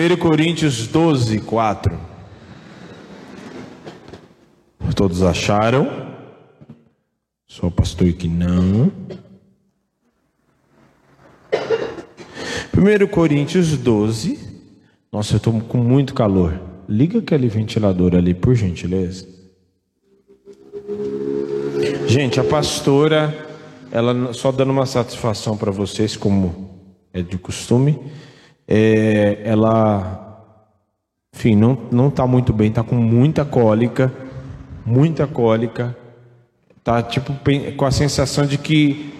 1 Coríntios 12, 4. Todos acharam? Só o pastor que não. 1 Coríntios 12. Nossa, eu estou com muito calor. Liga aquele ventilador ali, por gentileza. Gente, a pastora, ela só dando uma satisfação para vocês, como é de costume, é, ela, enfim, não não está muito bem, está com muita cólica, muita cólica, tá tipo com a sensação de que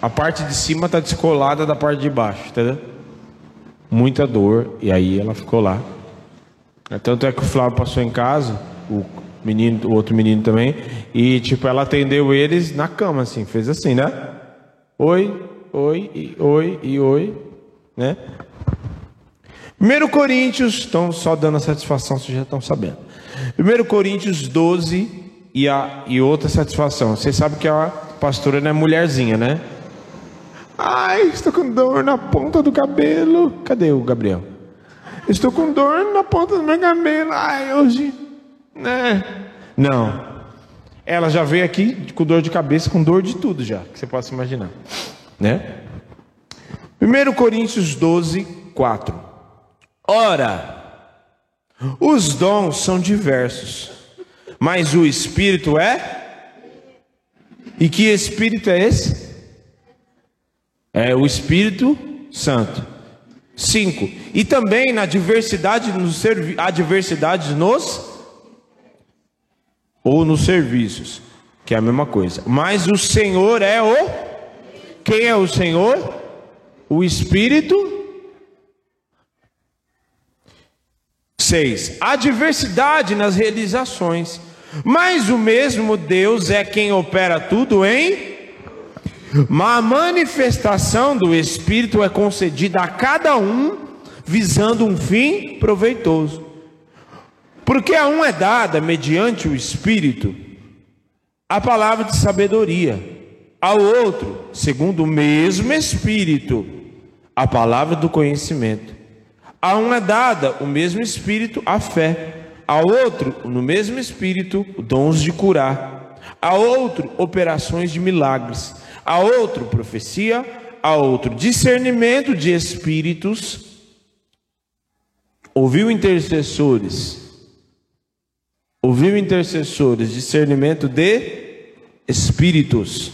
a parte de cima está descolada da parte de baixo, entendeu? Muita dor, e aí ela ficou lá. Tanto é que o Flávio passou em casa, o menino, o outro menino também, e tipo, ela atendeu eles na cama, assim, fez assim, né? Oi, oi, e oi, e oi, né? 1 Coríntios, estão só dando a satisfação, vocês já estão sabendo. 1 Coríntios 12 e, a, e outra satisfação. Vocês sabem que a pastora não é mulherzinha, né? Ai, estou com dor na ponta do cabelo. Cadê o Gabriel? Estou com dor na ponta do meu cabelo. Ai, hoje. Né? Não. Ela já veio aqui com dor de cabeça, com dor de tudo já, que você possa imaginar. Né? 1 Coríntios 12, 4. Ora, os dons são diversos, mas o Espírito é. E que Espírito é esse? É o Espírito Santo. Cinco. E também na diversidade nos servi há diversidade nos ou nos serviços, que é a mesma coisa. Mas o Senhor é o quem é o Senhor? O Espírito. Seis. Há diversidade nas realizações, mas o mesmo Deus é quem opera tudo em a manifestação do Espírito é concedida a cada um, visando um fim proveitoso. Porque a um é dada, mediante o Espírito, a palavra de sabedoria, ao outro, segundo o mesmo Espírito, a palavra do conhecimento. A um é dada o mesmo Espírito, a fé, ao outro, no mesmo Espírito, dons de curar, a outro, operações de milagres. A outro profecia, a outro discernimento de espíritos. Ouviu intercessores, ouviu intercessores, discernimento de espíritos.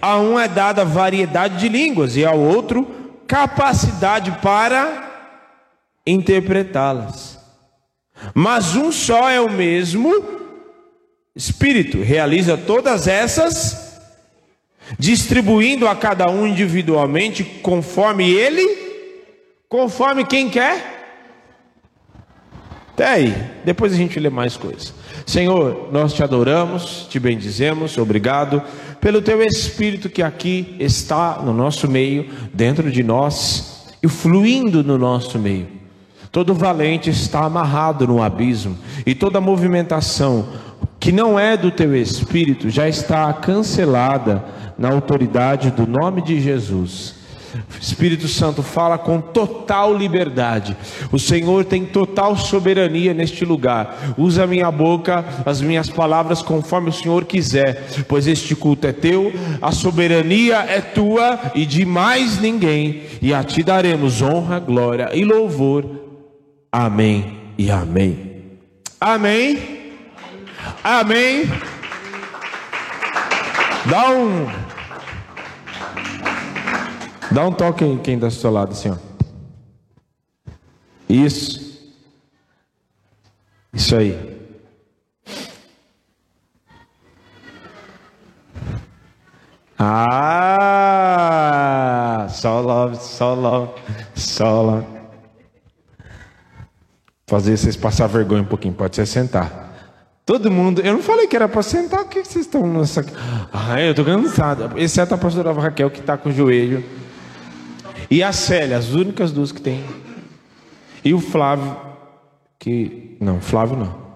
A um é dada variedade de línguas e ao outro capacidade para interpretá-las. Mas um só é o mesmo Espírito, realiza todas essas distribuindo a cada um individualmente conforme ele, conforme quem quer. Até aí, depois a gente lê mais coisas. Senhor, nós te adoramos, te bendizemos, obrigado pelo teu Espírito que aqui está no nosso meio, dentro de nós e fluindo no nosso meio. Todo valente está amarrado no abismo e toda movimentação que não é do teu Espírito já está cancelada na autoridade do nome de Jesus. Espírito Santo fala com total liberdade. O Senhor tem total soberania neste lugar. Usa a minha boca, as minhas palavras conforme o Senhor quiser, pois este culto é teu, a soberania é tua e de mais ninguém, e a ti daremos honra, glória e louvor. Amém e amém. Amém. Amém. Dá um Dá um toque em quem está do seu lado, assim, ó. Isso. Isso aí. Ah, só love, só love, só love. Fazer vocês passar vergonha um pouquinho, pode ser sentar. Todo mundo, eu não falei que era para sentar, o que vocês estão nessa. Ah, eu estou cansado. Exceto a pastora Raquel que está com o joelho e a Célia, as únicas duas que tem. E o Flávio, que. Não, Flávio não.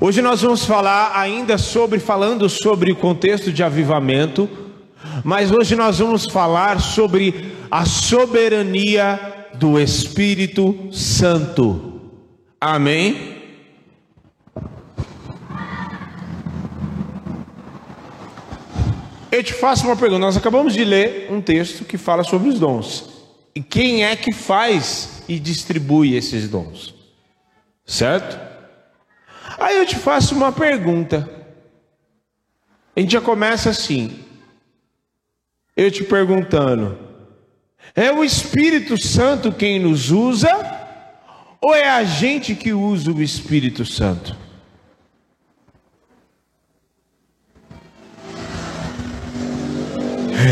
Hoje nós vamos falar ainda sobre, falando sobre o contexto de avivamento, mas hoje nós vamos falar sobre a soberania do Espírito Santo. Amém? Eu te faço uma pergunta. Nós acabamos de ler um texto que fala sobre os dons. E quem é que faz e distribui esses dons? Certo? Aí eu te faço uma pergunta. A gente já começa assim. Eu te perguntando: é o Espírito Santo quem nos usa? Ou é a gente que usa o Espírito Santo?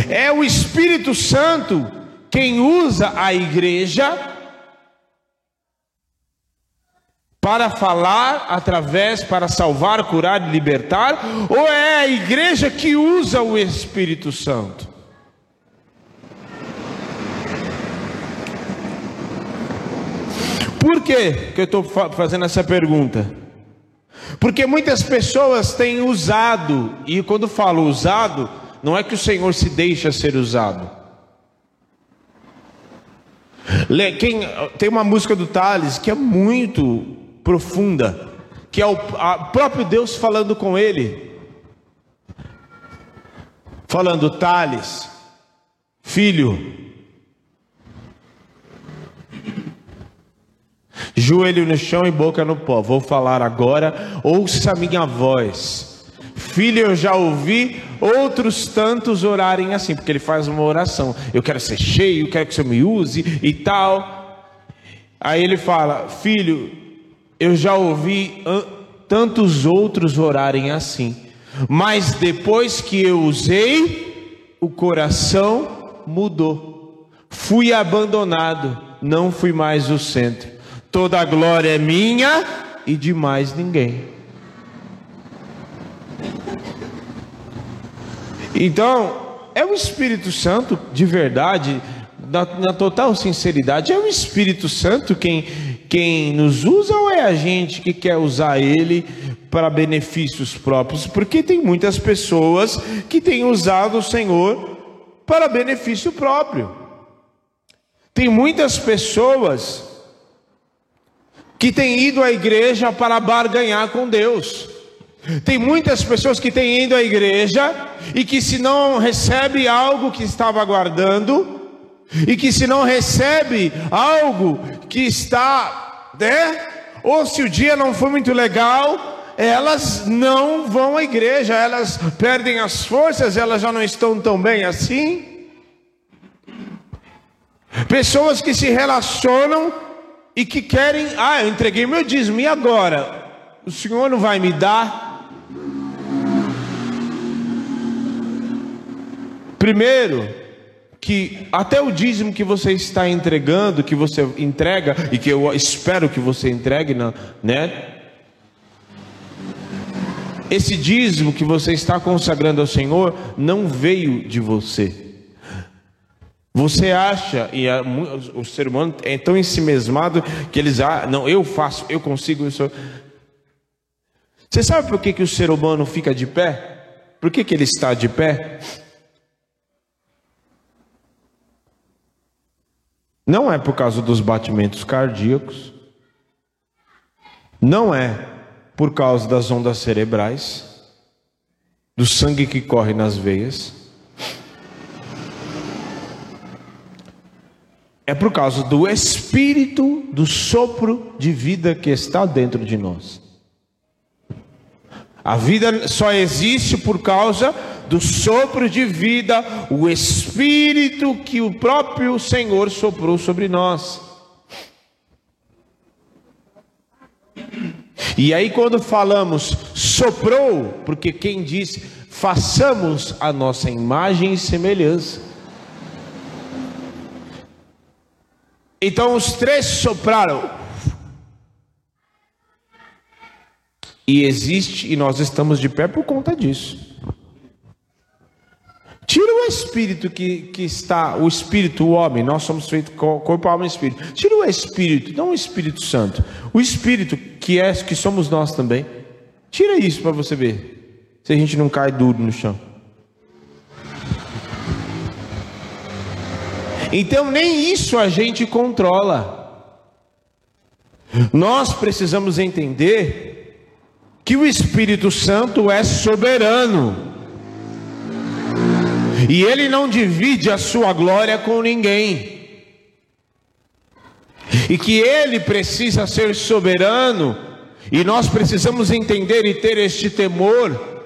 É o Espírito Santo quem usa a igreja para falar através, para salvar, curar e libertar, ou é a igreja que usa o Espírito Santo? Por que, eu estou fazendo essa pergunta? Porque muitas pessoas têm usado, e quando falo usado, não é que o Senhor se deixa ser usado. Quem, tem uma música do Thales que é muito profunda, que é o próprio Deus falando com ele, falando: Thales, filho, joelho no chão e boca no pó, vou falar agora, ouça minha voz. Filho, eu já ouvi outros tantos orarem assim, porque ele faz uma oração. Eu quero ser cheio, quero que Senhor me use e tal. Aí ele fala: Filho, eu já ouvi tantos outros orarem assim, mas depois que eu usei, o coração mudou. Fui abandonado, não fui mais o centro. Toda a glória é minha e de mais ninguém. Então, é o Espírito Santo de verdade, na, na, total sinceridade, é o Espírito Santo quem, quem nos usa ou é a gente que quer usar ele para benefícios próprios? Porque tem muitas pessoas que têm usado o Senhor para benefício próprio. Tem muitas pessoas que têm ido à igreja para barganhar com Deus. Tem muitas pessoas que têm ido à igreja e que se não recebe algo que estava aguardando, e que se não recebe algo que está, né? Ou se o dia não foi muito legal, elas não vão à igreja, elas perdem as forças, elas já não estão tão bem assim. Pessoas que se relacionam e que querem, ah, eu entreguei meu dízimo, e agora? O Senhor não vai me dar? Primeiro, que até o dízimo que você está entregando, que você entrega e que eu espero que você entregue, né? Esse dízimo que você está consagrando ao Senhor não veio de você. Você acha, e a, o ser humano é tão ensimesmado que eles, ah, não, eu faço, eu consigo isso. Você sabe por que, que o ser humano fica de pé? Por que, que ele está de pé? Não é por causa dos batimentos cardíacos, não é por causa das ondas cerebrais, do sangue que corre nas veias, é por causa do espírito do sopro de vida que está dentro de nós. A vida só existe por causa do sopro de vida, o Espírito que o próprio Senhor soprou sobre nós. E aí, quando falamos soprou, porque quem disse façamos a nossa imagem e semelhança. Então os três sopraram. E existe, e nós estamos de pé por conta disso. Tira o espírito que, que está, o espírito, o homem, nós somos feitos corpo, alma e espírito. Tira o espírito, não o Espírito Santo. O espírito que é que somos nós também. Tira isso para você ver. Se a gente não cai duro no chão. Então, nem isso a gente controla. Nós precisamos entender que o Espírito Santo é soberano. E ele não divide a sua glória com ninguém. E que ele precisa ser soberano, e nós precisamos entender e ter este temor,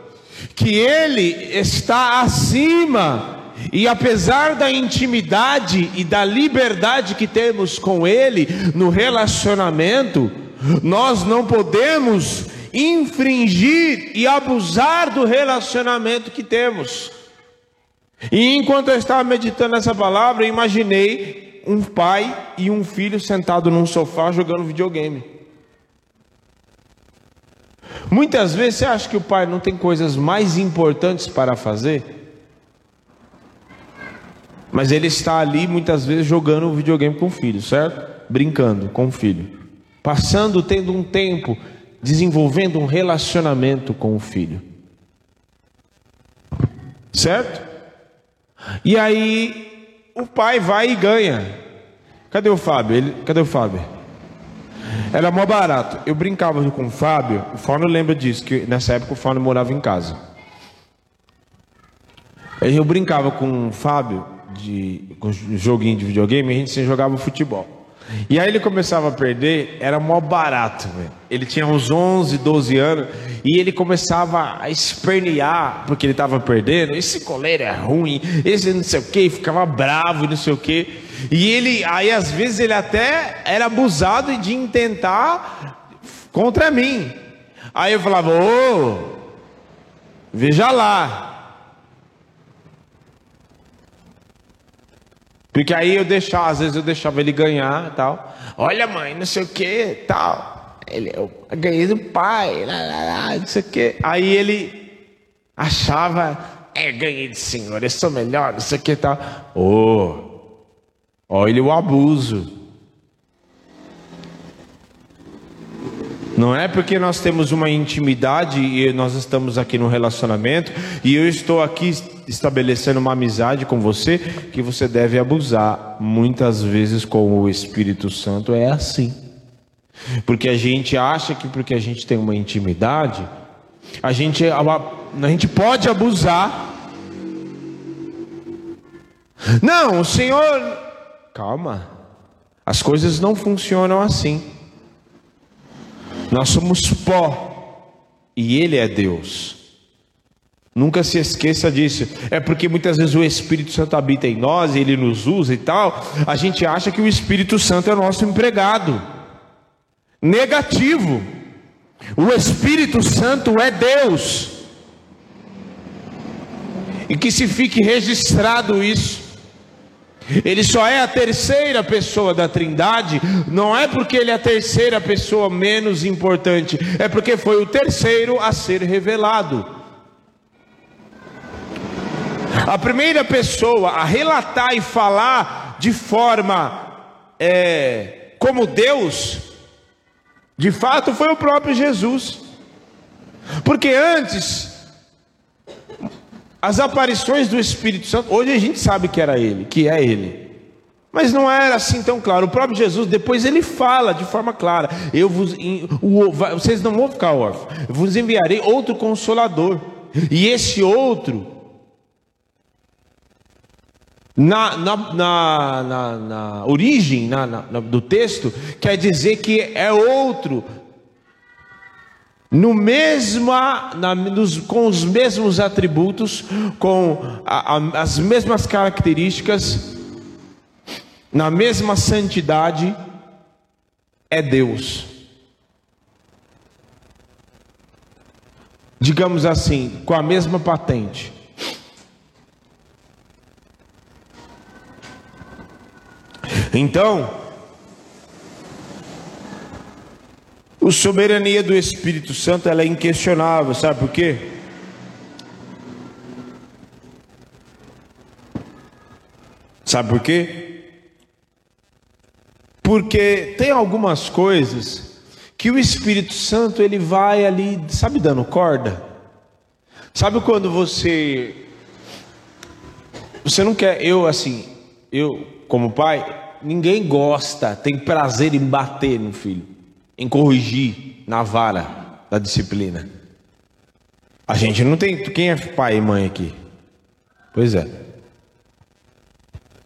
que ele está acima e apesar da intimidade e da liberdade que temos com Ele no relacionamento, nós não podemos infringir e abusar do relacionamento que temos. E enquanto eu estava meditando essa palavra, eu imaginei um pai e um filho sentado num sofá jogando videogame. Muitas vezes você acha que o pai não tem coisas mais importantes para fazer? Mas ele está ali muitas vezes jogando videogame com o filho, certo? Brincando com o filho. Passando, tendo um tempo, desenvolvendo um relacionamento com o filho. Certo? E aí o pai vai e ganha. Cadê o Fábio? Ele, cadê o Fábio? Era mó barato. Eu brincava com o Fábio. O Fábio lembra disso, que nessa época o Fábio morava em casa. Eu brincava com o Fábio de joguinho de videogame, a gente sempre jogava futebol. E aí ele começava a perder, era mó barato, véio. Ele tinha uns 11, 12 anos e ele começava a espernear porque ele estava perdendo. Esse coleiro é ruim, esse não sei o que, ficava bravo, não sei o que. E ele, aí às vezes ele até era abusado de intentar contra mim. Aí eu falava, ô, veja lá, Porque aí eu deixava, às vezes eu deixava ele ganhar tal. Olha, mãe, não sei o que, tal. Ele, eu ganhei do pai, lá, lá, lá, não sei o que. Aí ele achava, é, ganhei do senhor, eu sou melhor, não sei o que tal. Oh, olha o abuso. Não é porque nós temos uma intimidade e nós estamos aqui no relacionamento e eu estou aqui estabelecendo uma amizade com você que você deve abusar. Muitas vezes com o Espírito Santo é assim. Porque a gente acha que porque a gente tem uma intimidade, a gente, a gente pode abusar. Não, o Senhor, calma. As coisas não funcionam assim. Nós somos pó e Ele é Deus. Nunca se esqueça disso. É porque muitas vezes o Espírito Santo habita em nós ele nos usa e tal. A gente acha que o Espírito Santo é nosso empregado. Negativo. O Espírito Santo é Deus. E que se fique registrado isso. Ele só é a terceira pessoa da Trindade, não é porque ele é a terceira pessoa menos importante, é porque foi o terceiro a ser revelado. A primeira pessoa a relatar e falar de forma é, como Deus, de fato foi o próprio Jesus, porque antes as aparições do Espírito Santo, hoje a gente sabe que era ele, que é ele. Mas não era assim tão claro. O próprio Jesus, depois ele fala de forma clara: Eu vos, vocês não vão ficar órfãos, eu vos enviarei outro consolador. E esse outro, na, na, na, na, na origem na, do texto, quer dizer que é outro no mesma, na, nos, com os mesmos atributos, com a, a, as mesmas características, na mesma santidade, é Deus. Digamos assim, com a mesma patente. Então, A soberania do Espírito Santo ela é inquestionável, sabe por quê? Sabe por quê? Porque tem algumas coisas que o Espírito Santo ele vai ali, sabe, dando corda. Sabe quando você você não quer, eu assim, eu como pai, ninguém gosta, tem prazer em bater no filho, em corrigir na vara da disciplina. A gente não tem. Quem é pai e mãe aqui? Pois é.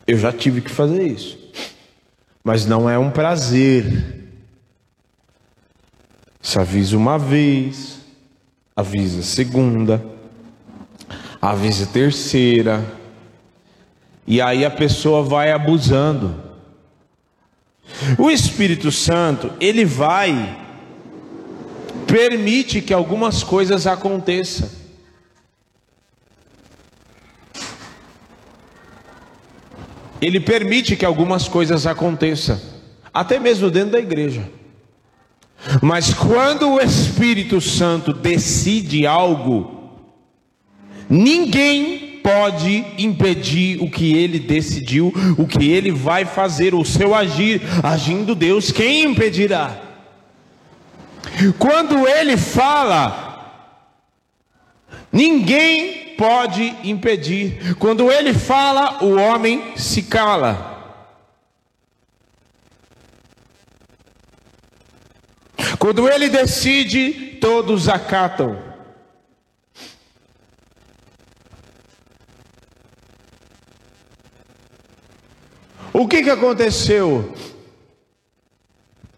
Eu já tive que fazer isso. Mas não é um prazer. Se avisa uma vez, avisa segunda, avisa terceira. E aí a pessoa vai abusando. O Espírito Santo, ele vai permite que algumas coisas aconteçam. Ele permite que algumas coisas aconteçam, até mesmo dentro da igreja. Mas quando o Espírito Santo decide algo, ninguém pode impedir o que ele decidiu, o que ele vai fazer, o seu agir, agindo Deus, quem impedirá? Quando ele fala, ninguém pode impedir. Quando ele fala, o homem se cala. Quando ele decide, todos acatam. O que, que aconteceu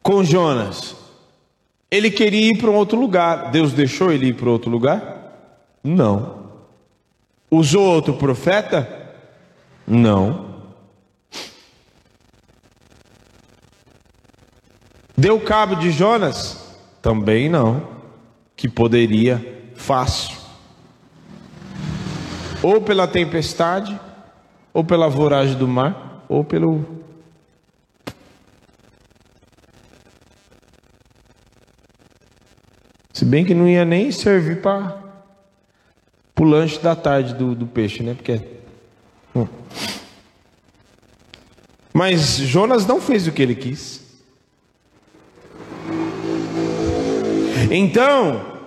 com Jonas? Ele queria ir para um outro lugar. Deus deixou ele ir para outro lugar? Não. Usou outro profeta? Não. Deu cabo de Jonas? Também não. Que poderia, fácil. Ou pela tempestade, ou pela voragem do mar, ou pelo Se bem que não ia nem servir para o lanche da tarde do, do peixe, né? Porque. Hum. Mas Jonas não fez o que ele quis. Então,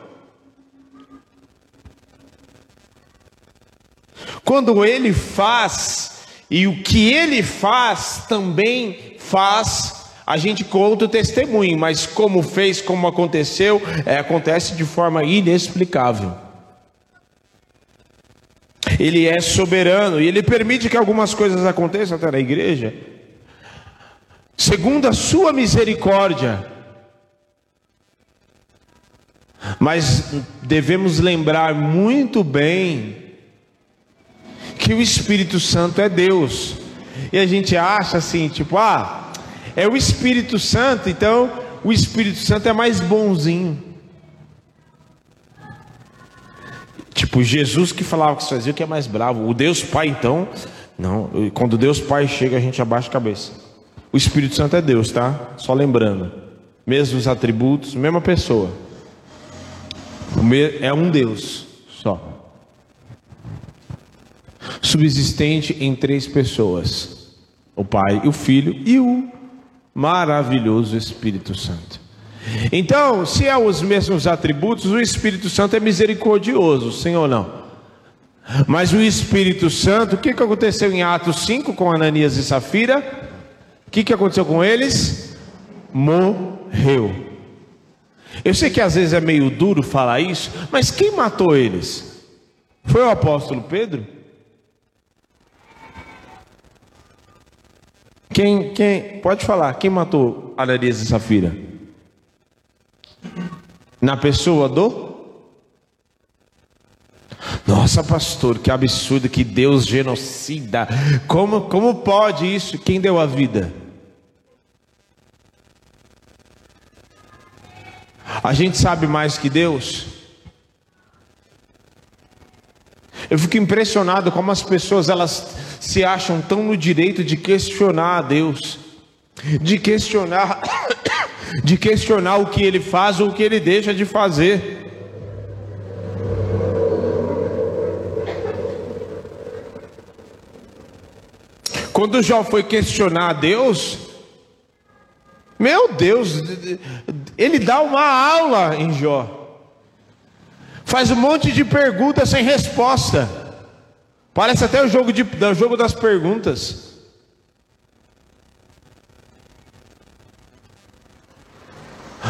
quando ele faz, e o que ele faz também faz a gente conta o testemunho, mas como fez, como aconteceu, é, acontece de forma inexplicável. Ele é soberano e ele permite que algumas coisas aconteçam até na igreja, segundo a sua misericórdia. Mas devemos lembrar muito bem que o Espírito Santo é Deus. E a gente acha assim, tipo, ah, é o Espírito Santo, então o Espírito Santo é mais bonzinho. Tipo, Jesus que falava que fazia o que é mais bravo. O Deus Pai, então, não. Quando Deus Pai chega, a gente abaixa a cabeça. O Espírito Santo é Deus, tá? Só lembrando. Mesmos atributos, mesma pessoa. É um Deus só. Subsistente em três pessoas: o Pai, o Filho e o maravilhoso Espírito Santo. Então, se é os mesmos atributos, o Espírito Santo é misericordioso, sim ou não? Mas o Espírito Santo, o que, que aconteceu em Atos 5 com Ananias e Safira? O que, que aconteceu com eles? Morreu. Eu sei que às vezes é meio duro falar isso, mas quem matou eles? Foi o apóstolo Pedro? Quem, quem, pode falar, quem matou Ananias e Safira? Na pessoa do? Nossa, pastor, que absurdo que Deus genocida. Como, como pode isso? Quem deu a vida? A gente sabe mais que Deus? Eu fico impressionado como as pessoas elas se acham tão no direito de questionar a Deus, de questionar, de questionar o que Ele faz ou o que Ele deixa de fazer. Quando Jó foi questionar a Deus, meu Deus, ele dá uma aula em Jó. Faz um monte de perguntas sem resposta. Parece até o jogo, de, o jogo das perguntas.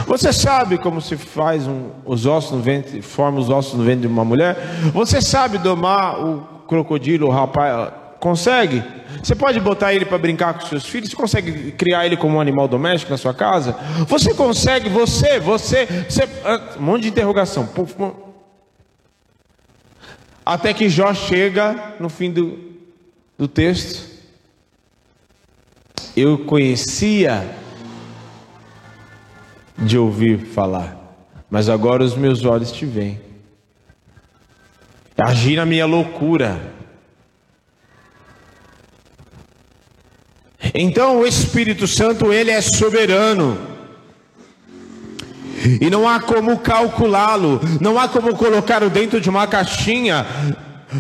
Você sabe como se faz um, os ossos no ventre, forma os ossos no ventre de uma mulher? Você sabe domar o crocodilo, o rapaz? Consegue? Você pode botar ele para brincar com seus filhos? Você consegue criar ele como um animal doméstico na sua casa? Você consegue? Você, você, você. Ah, um monte de interrogação. Até que Jó chega no fim do, do texto. Eu conhecia de ouvir falar, mas agora os meus olhos te veem. Agir na minha loucura. Então o Espírito Santo, ele é soberano. E não há como calculá-lo, não há como colocá-lo dentro de uma caixinha,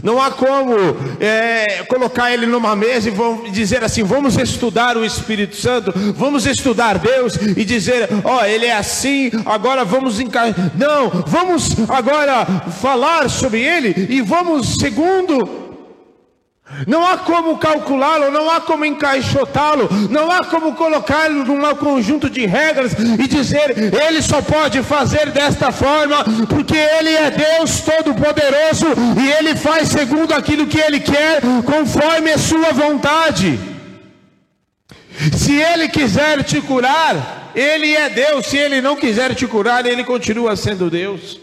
não há como é, colocar ele numa mesa e vamos dizer assim: vamos estudar o Espírito Santo, vamos estudar Deus e dizer, ó, oh, ele é assim, agora vamos encaixar. Não, vamos agora falar sobre ele e vamos segundo não há como calculá-lo, não há como encaixotá-lo, não há como colocá-lo num conjunto de regras e dizer ele só pode fazer desta forma, porque ele é Deus Todo-Poderoso e ele faz segundo aquilo que ele quer, conforme a sua vontade. Se ele quiser te curar, ele é Deus, se ele não quiser te curar, ele continua sendo Deus.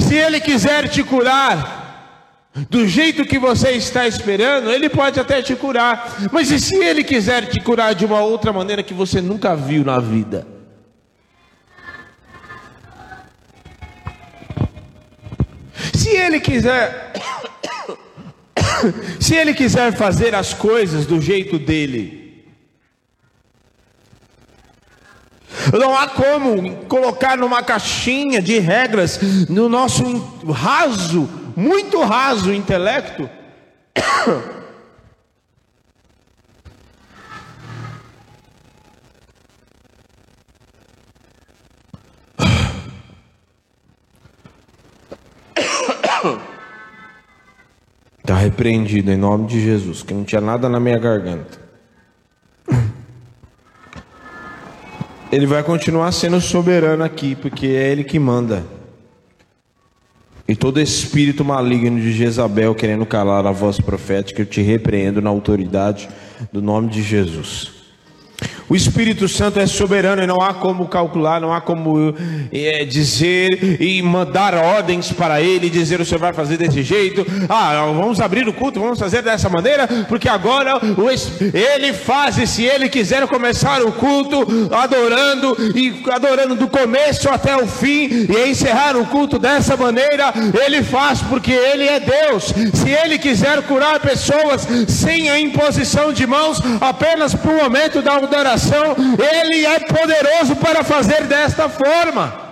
Se ele quiser te curar, do jeito que você está esperando, Ele pode até te curar. Mas e se Ele quiser te curar de uma outra maneira que você nunca viu na vida? Se Ele quiser, se Ele quiser fazer as coisas do jeito dele, não há como colocar numa caixinha de regras no nosso raso muito raso intelecto, Está repreendido em nome de Jesus, que não tinha nada na minha garganta. Ele vai continuar sendo soberano aqui, porque é Ele que manda. E todo espírito maligno de Jezabel querendo calar a voz profética, eu te repreendo na autoridade do nome de Jesus. O Espírito Santo é soberano e não há como calcular, não há como é, dizer e mandar ordens para ele, dizer o senhor vai fazer desse jeito, ah, vamos abrir o culto, vamos fazer dessa maneira, porque agora o, ele faz, e se ele quiser começar o culto adorando e adorando do começo até o fim e encerrar o culto dessa maneira, ele faz, porque ele é Deus. Se ele quiser curar pessoas sem a imposição de mãos, apenas para o momento da adoração Ele é poderoso para fazer desta forma.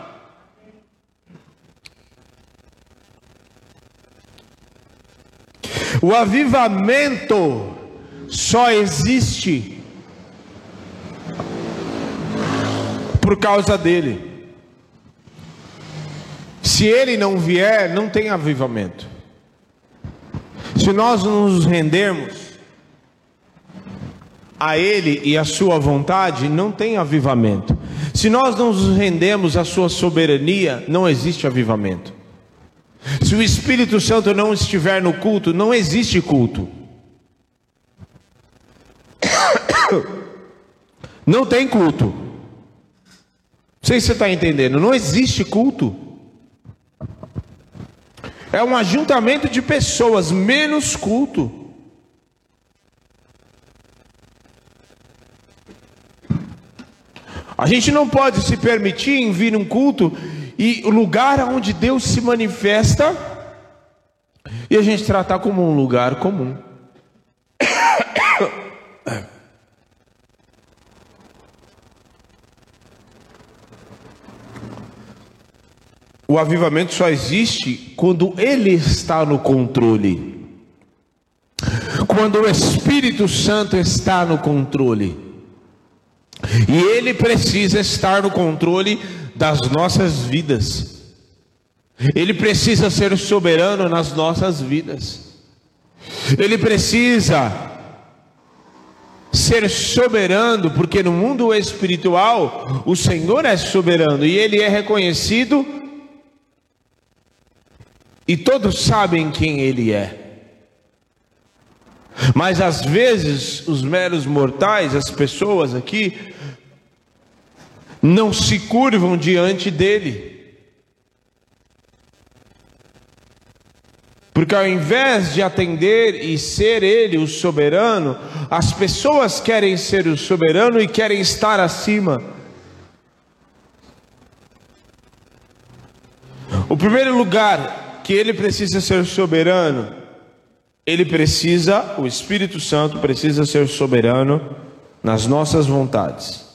O avivamento só existe por causa dele. Se ele não vier, não tem avivamento. Se nós nos rendermos a Ele e a Sua vontade, não tem avivamento. Se nós não nos rendemos à Sua soberania, não existe avivamento. Se o Espírito Santo não estiver no culto, não existe culto. Não tem culto. Não sei se você está entendendo. Não existe culto. É um ajuntamento de pessoas, menos culto. A gente não pode se permitir em vir um culto e o lugar onde Deus se manifesta e a gente tratar como um lugar comum. O avivamento só existe quando Ele está no controle. Quando o Espírito Santo está no controle. E Ele precisa estar no controle das nossas vidas. Ele precisa ser soberano nas nossas vidas. Ele precisa ser soberano, porque no mundo espiritual o Senhor é soberano e ele é reconhecido e todos sabem quem ele é. Mas às vezes os meros mortais, as pessoas aqui, não se curvam diante dele. Porque ao invés de atender e ser ele o soberano, as pessoas querem ser o soberano e querem estar acima. O primeiro lugar que ele precisa ser soberano, ele precisa, o Espírito Santo precisa ser soberano nas nossas vontades.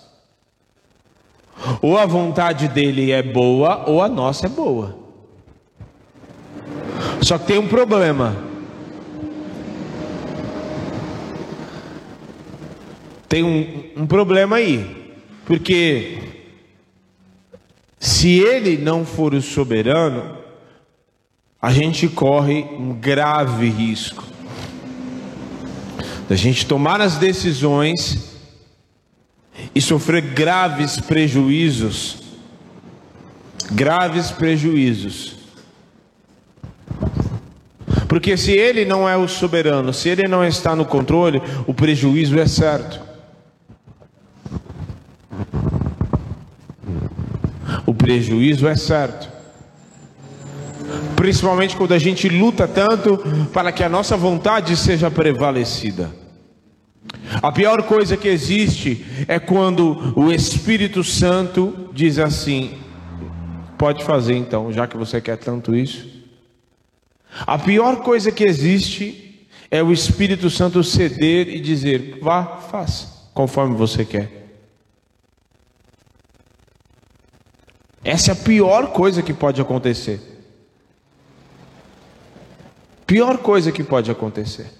Ou a vontade dele é boa, ou a nossa é boa. Só que tem um problema. Tem um, um problema aí. Porque se ele não for o soberano, a gente corre um grave risco da gente tomar as decisões e sofrer graves prejuízos. Graves prejuízos porque se ele não é o soberano, se ele não está no controle, o prejuízo é certo. O prejuízo é certo. Principalmente quando a gente luta tanto para que a nossa vontade seja prevalecida. A pior coisa que existe é quando o Espírito Santo diz assim: pode fazer então, já que você quer tanto isso. A pior coisa que existe é o Espírito Santo ceder e dizer: vá, faça, conforme você quer. Essa é a pior coisa que pode acontecer. Pior coisa que pode acontecer.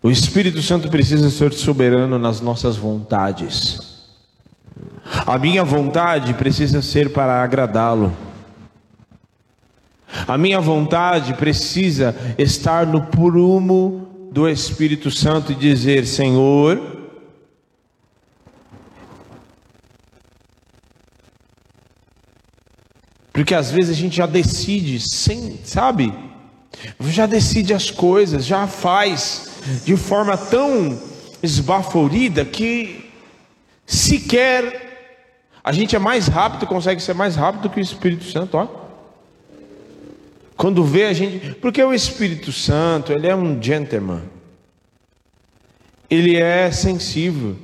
O Espírito Santo precisa ser soberano nas nossas vontades. A minha vontade precisa ser para agradá-lo. A minha vontade precisa estar no prumo do Espírito Santo e dizer: Senhor, Porque às vezes a gente já decide sem, sabe? Já decide as coisas, já faz de forma tão esbaforida que sequer a gente é mais rápido, consegue ser mais rápido que o Espírito Santo, ó. Quando vê a gente, porque o Espírito Santo, ele é um gentleman. Ele é sensível.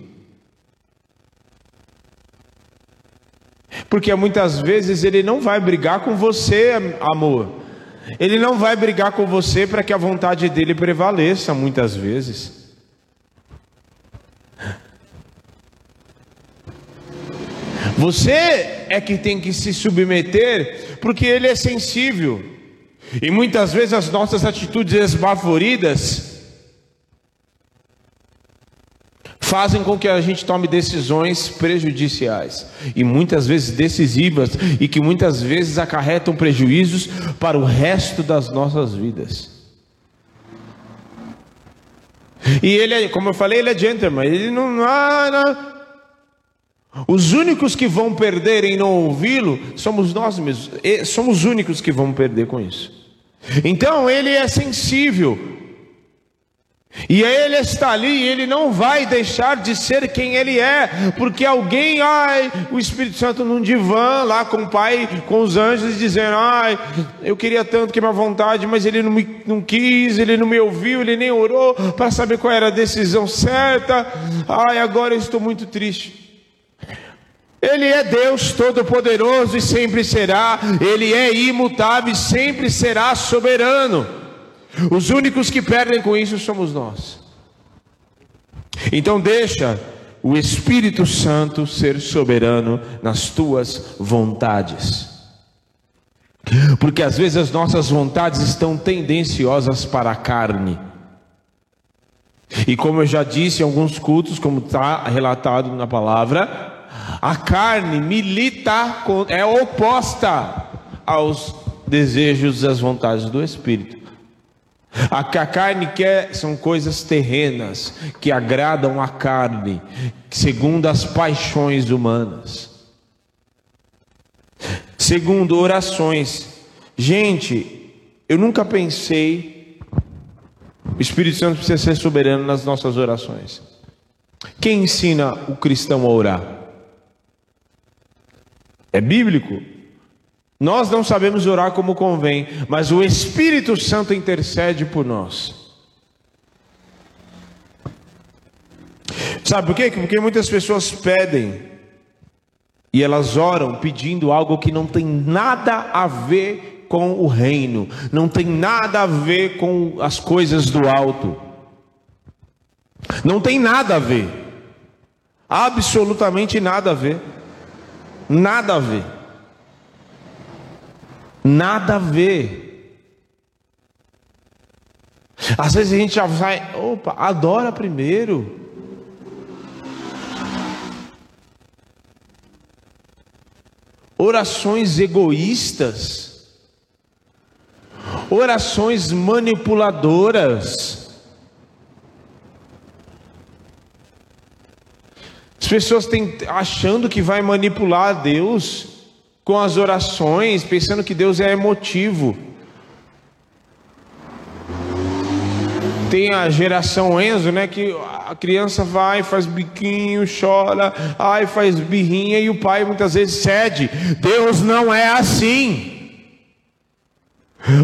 Porque muitas vezes ele não vai brigar com você, amor. Ele não vai brigar com você para que a vontade dele prevaleça, muitas vezes. Você é que tem que se submeter, porque ele é sensível. E muitas vezes as nossas atitudes esbaforidas fazem com que a gente tome decisões prejudiciais e muitas vezes decisivas e que muitas vezes acarretam prejuízos para o resto das nossas vidas. E ele é, como eu falei, ele é gentleman, ele não, não, não os únicos que vão perder em não ouvi-lo somos nós mesmos. Somos os únicos que vão perder com isso. Então ele é sensível. E ele está ali ele não vai deixar de ser quem ele é, porque alguém, ai, o Espírito Santo num divã lá com o Pai, com os anjos, dizendo: ai, eu queria tanto que minha vontade, mas ele não, me, não quis, ele não me ouviu, ele nem orou para saber qual era a decisão certa, ai, agora eu estou muito triste. Ele é Deus Todo-Poderoso e sempre será, Ele é imutável e sempre será soberano. Os únicos que perdem com isso somos nós. Então, deixa o Espírito Santo ser soberano nas tuas vontades. Porque às vezes as nossas vontades estão tendenciosas para a carne. E como eu já disse em alguns cultos, como está relatado na palavra, a carne milita, é oposta aos desejos e às vontades do Espírito. A que a carne quer são coisas terrenas, que agradam a carne, segundo as paixões humanas. Segundo, orações. Gente, eu nunca pensei, o Espírito Santo precisa ser soberano nas nossas orações. Quem ensina o cristão a orar? É bíblico? Nós não sabemos orar como convém, mas o Espírito Santo intercede por nós. Sabe por quê? Porque muitas pessoas pedem e elas oram pedindo algo que não tem nada a ver com o reino, não tem nada a ver com as coisas do alto. Não tem nada a ver. Absolutamente nada a ver. Nada a ver. Nada a ver. Às vezes a gente já vai, opa, adora primeiro. Orações egoístas, orações manipuladoras. As pessoas têm achando que vai manipular Deus com as orações, pensando que Deus é emotivo. Tem a geração Enzo, né? Que a criança vai, faz biquinho, chora, ai, faz birrinha e o pai muitas vezes cede. Deus não é assim.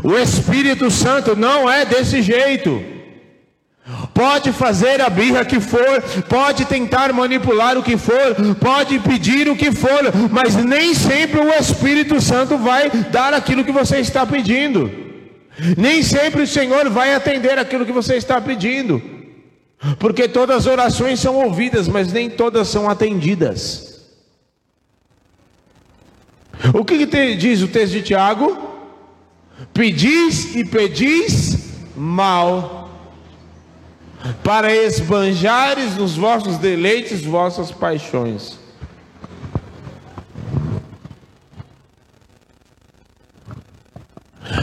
O Espírito Santo não é desse jeito. Pode fazer a birra que for, pode tentar manipular o que for, pode pedir o que for, mas nem sempre o Espírito Santo vai dar aquilo que você está pedindo. Nem sempre o Senhor vai atender aquilo que você está pedindo. Porque todas as orações são ouvidas, mas nem todas são atendidas. O que, que diz o texto de Tiago? Pedis e pedis mal para esbanjares nos vossos deleites vossas paixões.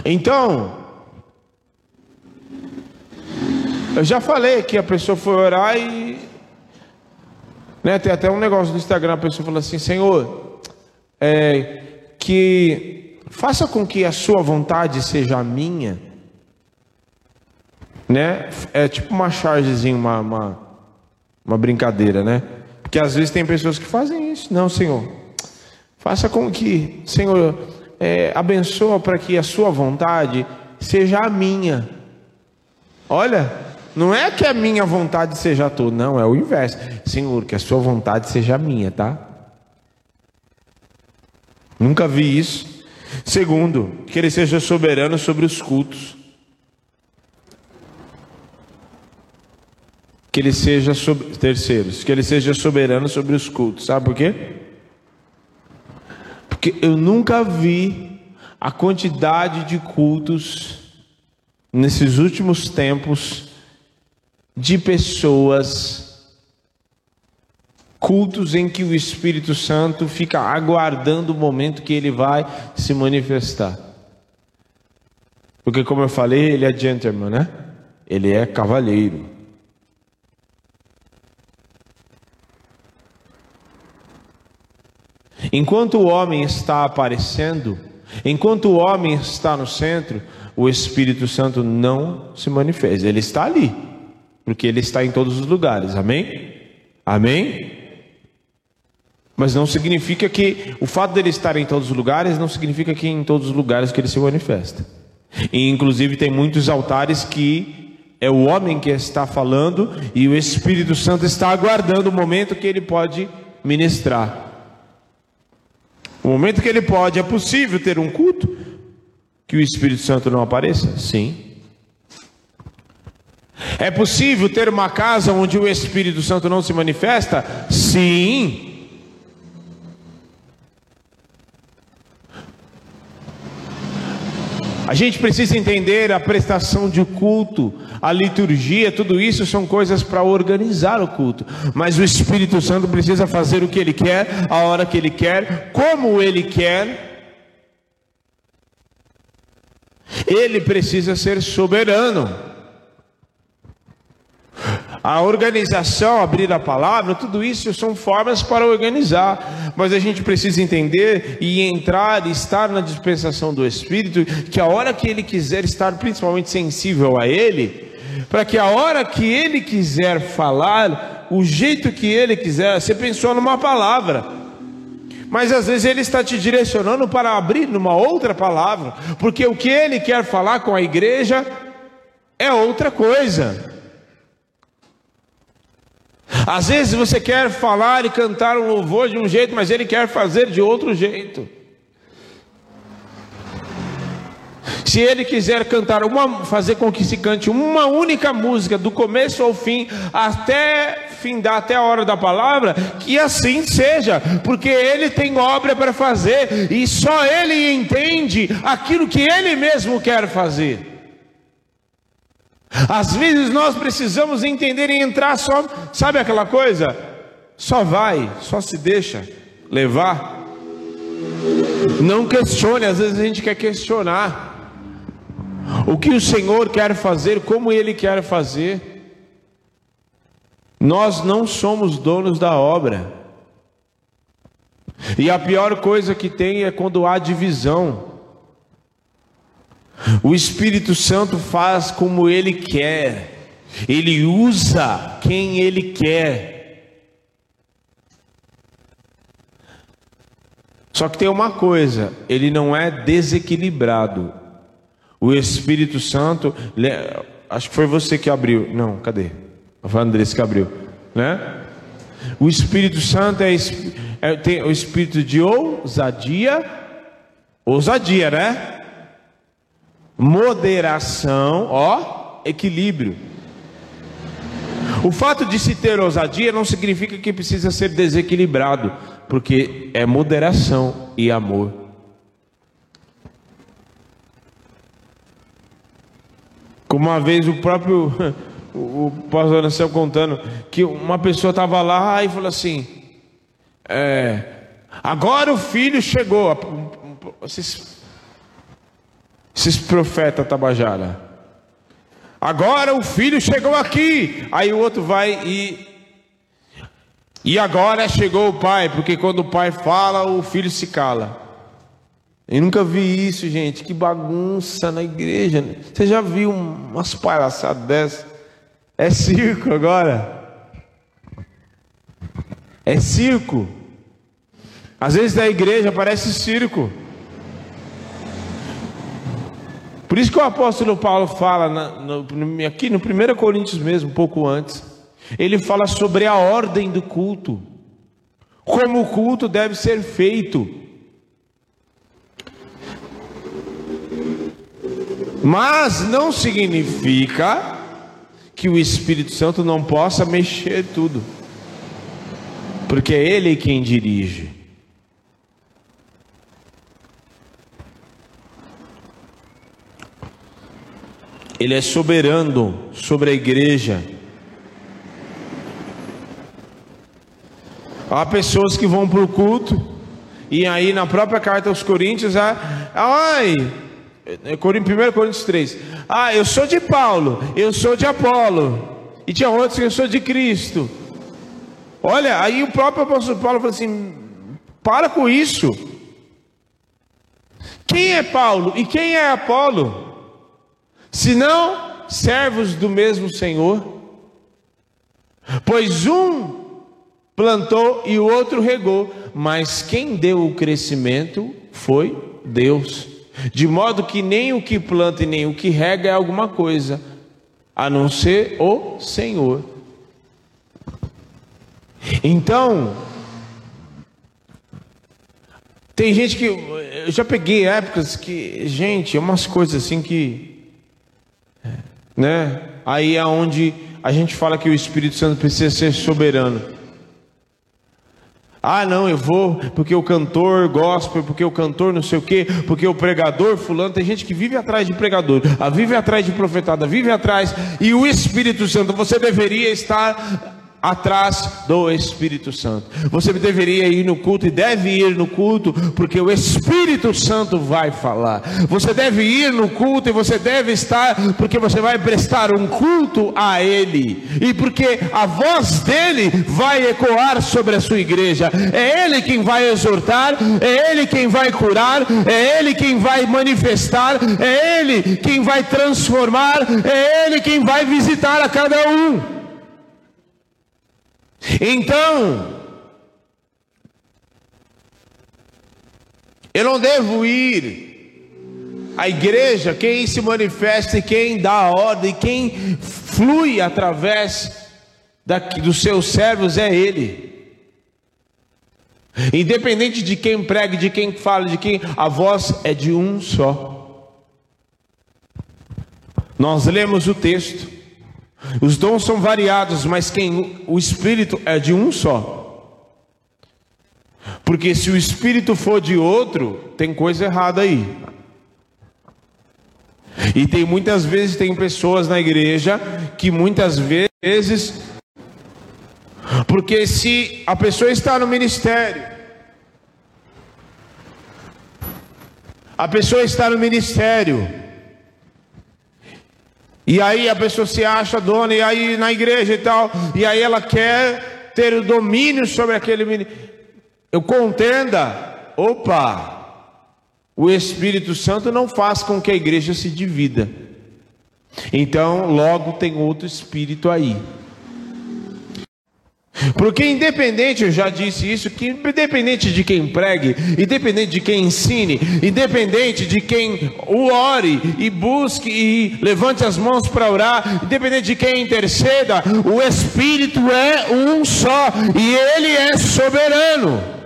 Então, eu já falei que a pessoa foi orar e. Né, tem até um negócio no Instagram, a pessoa falou assim: Senhor, é, que faça com que a sua vontade seja a minha né? É tipo uma chargezinha, uma, uma, uma brincadeira, né? Porque às vezes tem pessoas que fazem isso. Não, Senhor, faça com que, Senhor, é, abençoa para que a sua vontade seja a minha. Olha, não é que a minha vontade seja a tua, não, é o inverso. Senhor, que a sua vontade seja a minha, tá? Nunca vi isso. Segundo, que ele seja soberano sobre os cultos. Que ele seja sobre, terceiros, que ele seja soberano sobre os cultos. Sabe por quê? Porque eu nunca vi a quantidade de cultos nesses últimos tempos de pessoas cultos em que o Espírito Santo fica aguardando o momento que ele vai se manifestar. Porque como eu falei, ele é gentleman, né? Ele é cavalheiro. Enquanto o homem está aparecendo, enquanto o homem está no centro, o Espírito Santo não se manifesta. Ele está ali, porque ele está em todos os lugares. Amém? Amém? Mas não significa que o fato dele estar em todos os lugares não significa que em todos os lugares que ele se manifesta. E inclusive tem muitos altares que é o homem que está falando e o Espírito Santo está aguardando o momento que ele pode ministrar. O momento que ele pode, é possível ter um culto que o Espírito Santo não apareça? Sim. É possível ter uma casa onde o Espírito Santo não se manifesta? Sim. A gente precisa entender a prestação de culto, a liturgia, tudo isso são coisas para organizar o culto. Mas o Espírito Santo precisa fazer o que ele quer, a hora que ele quer, como ele quer. ele precisa ser soberano. A organização, abrir a palavra, tudo isso são formas para organizar, mas a gente precisa entender e entrar, estar na dispensação do Espírito, que a hora que Ele quiser estar principalmente sensível a Ele, para que a hora que Ele quiser falar, o jeito que Ele quiser, você pensou numa palavra, mas às vezes Ele está te direcionando para abrir numa outra palavra, porque o que Ele quer falar com a igreja é outra coisa. Às vezes você quer falar e cantar um louvor de um jeito, mas ele quer fazer de outro jeito. Se ele quiser cantar uma, fazer com que se cante uma única música do começo ao fim, até findar até a hora da palavra, que assim seja, porque ele tem obra para fazer e só ele entende aquilo que ele mesmo quer fazer. Às vezes nós precisamos entender e entrar só, sabe aquela coisa? Só vai, só se deixa levar. Não questione, às vezes a gente quer questionar o que o Senhor quer fazer, como Ele quer fazer. Nós não somos donos da obra. E a pior coisa que tem é quando há divisão. O Espírito Santo faz como ele quer, ele usa quem ele quer. Só que tem uma coisa, ele não é desequilibrado. O Espírito Santo, acho que foi você que abriu. Não, cadê? Foi o Andrés que abriu, né? O Espírito Santo é, é tem o espírito de ousadia, ousadia, né? moderação, ó, equilíbrio. O fato de se ter ousadia não significa que precisa ser desequilibrado, porque é moderação e amor. Como uma vez o próprio o pastor Anselmo contando que uma pessoa estava lá e falou assim: é, agora o filho chegou. Vocês esses profetas Tabajara. Agora o filho chegou aqui. Aí o outro vai e. E agora chegou o pai, porque quando o pai fala, o filho se cala. Eu nunca vi isso, gente. Que bagunça na igreja. Você já viu umas palhaçadas dessas? É circo agora. É circo. Às vezes na igreja parece circo. Por isso que o apóstolo Paulo fala na, no, aqui no 1 Coríntios mesmo, um pouco antes, ele fala sobre a ordem do culto, como o culto deve ser feito. Mas não significa que o Espírito Santo não possa mexer tudo, porque é Ele quem dirige. Ele é soberano sobre a igreja. Há pessoas que vão para o culto, e aí na própria carta aos Coríntios, ah, ai, 1 Coríntios 3, ah, eu sou de Paulo, eu sou de Apolo, e tinha outros que eu sou de Cristo. Olha, aí o próprio apóstolo Paulo falou assim: para com isso. Quem é Paulo e quem é Apolo? senão servos do mesmo Senhor. Pois um plantou e o outro regou, mas quem deu o crescimento foi Deus. De modo que nem o que planta e nem o que rega é alguma coisa, a não ser o Senhor. Então, tem gente que eu já peguei épocas que, gente, é umas coisas assim que né? Aí é onde a gente fala que o Espírito Santo precisa ser soberano. Ah, não, eu vou porque o cantor gospel, porque o cantor não sei o quê, porque o pregador fulano, tem gente que vive atrás de pregador, vive atrás de profetada, vive atrás, e o Espírito Santo, você deveria estar atrás do Espírito Santo. Você deveria ir no culto e deve ir no culto, porque o Espírito Santo vai falar. Você deve ir no culto e você deve estar, porque você vai prestar um culto a Ele, e porque a voz dele vai ecoar sobre a sua igreja. É Ele quem vai exortar, é Ele quem vai curar, é Ele quem vai manifestar, é Ele quem vai transformar, é Ele quem vai visitar a cada um. Então, eu não devo ir à igreja, quem se manifesta e quem dá a ordem, quem flui através da, dos seus servos é Ele. Independente de quem pregue, de quem fala, de quem, a voz é de um só. Nós lemos o texto. Os dons são variados, mas quem o espírito é de um só. Porque se o espírito for de outro, tem coisa errada aí. E tem muitas vezes tem pessoas na igreja que muitas vezes porque se a pessoa está no ministério a pessoa está no ministério e aí a pessoa se acha dona, e aí na igreja e tal, e aí ela quer ter o domínio sobre aquele menino. Eu contenda, opa, o Espírito Santo não faz com que a igreja se divida. Então, logo tem outro espírito aí. Porque independente, eu já disse isso, que independente de quem pregue, independente de quem ensine, independente de quem o ore e busque e levante as mãos para orar, independente de quem interceda, o Espírito é um só e ele é soberano.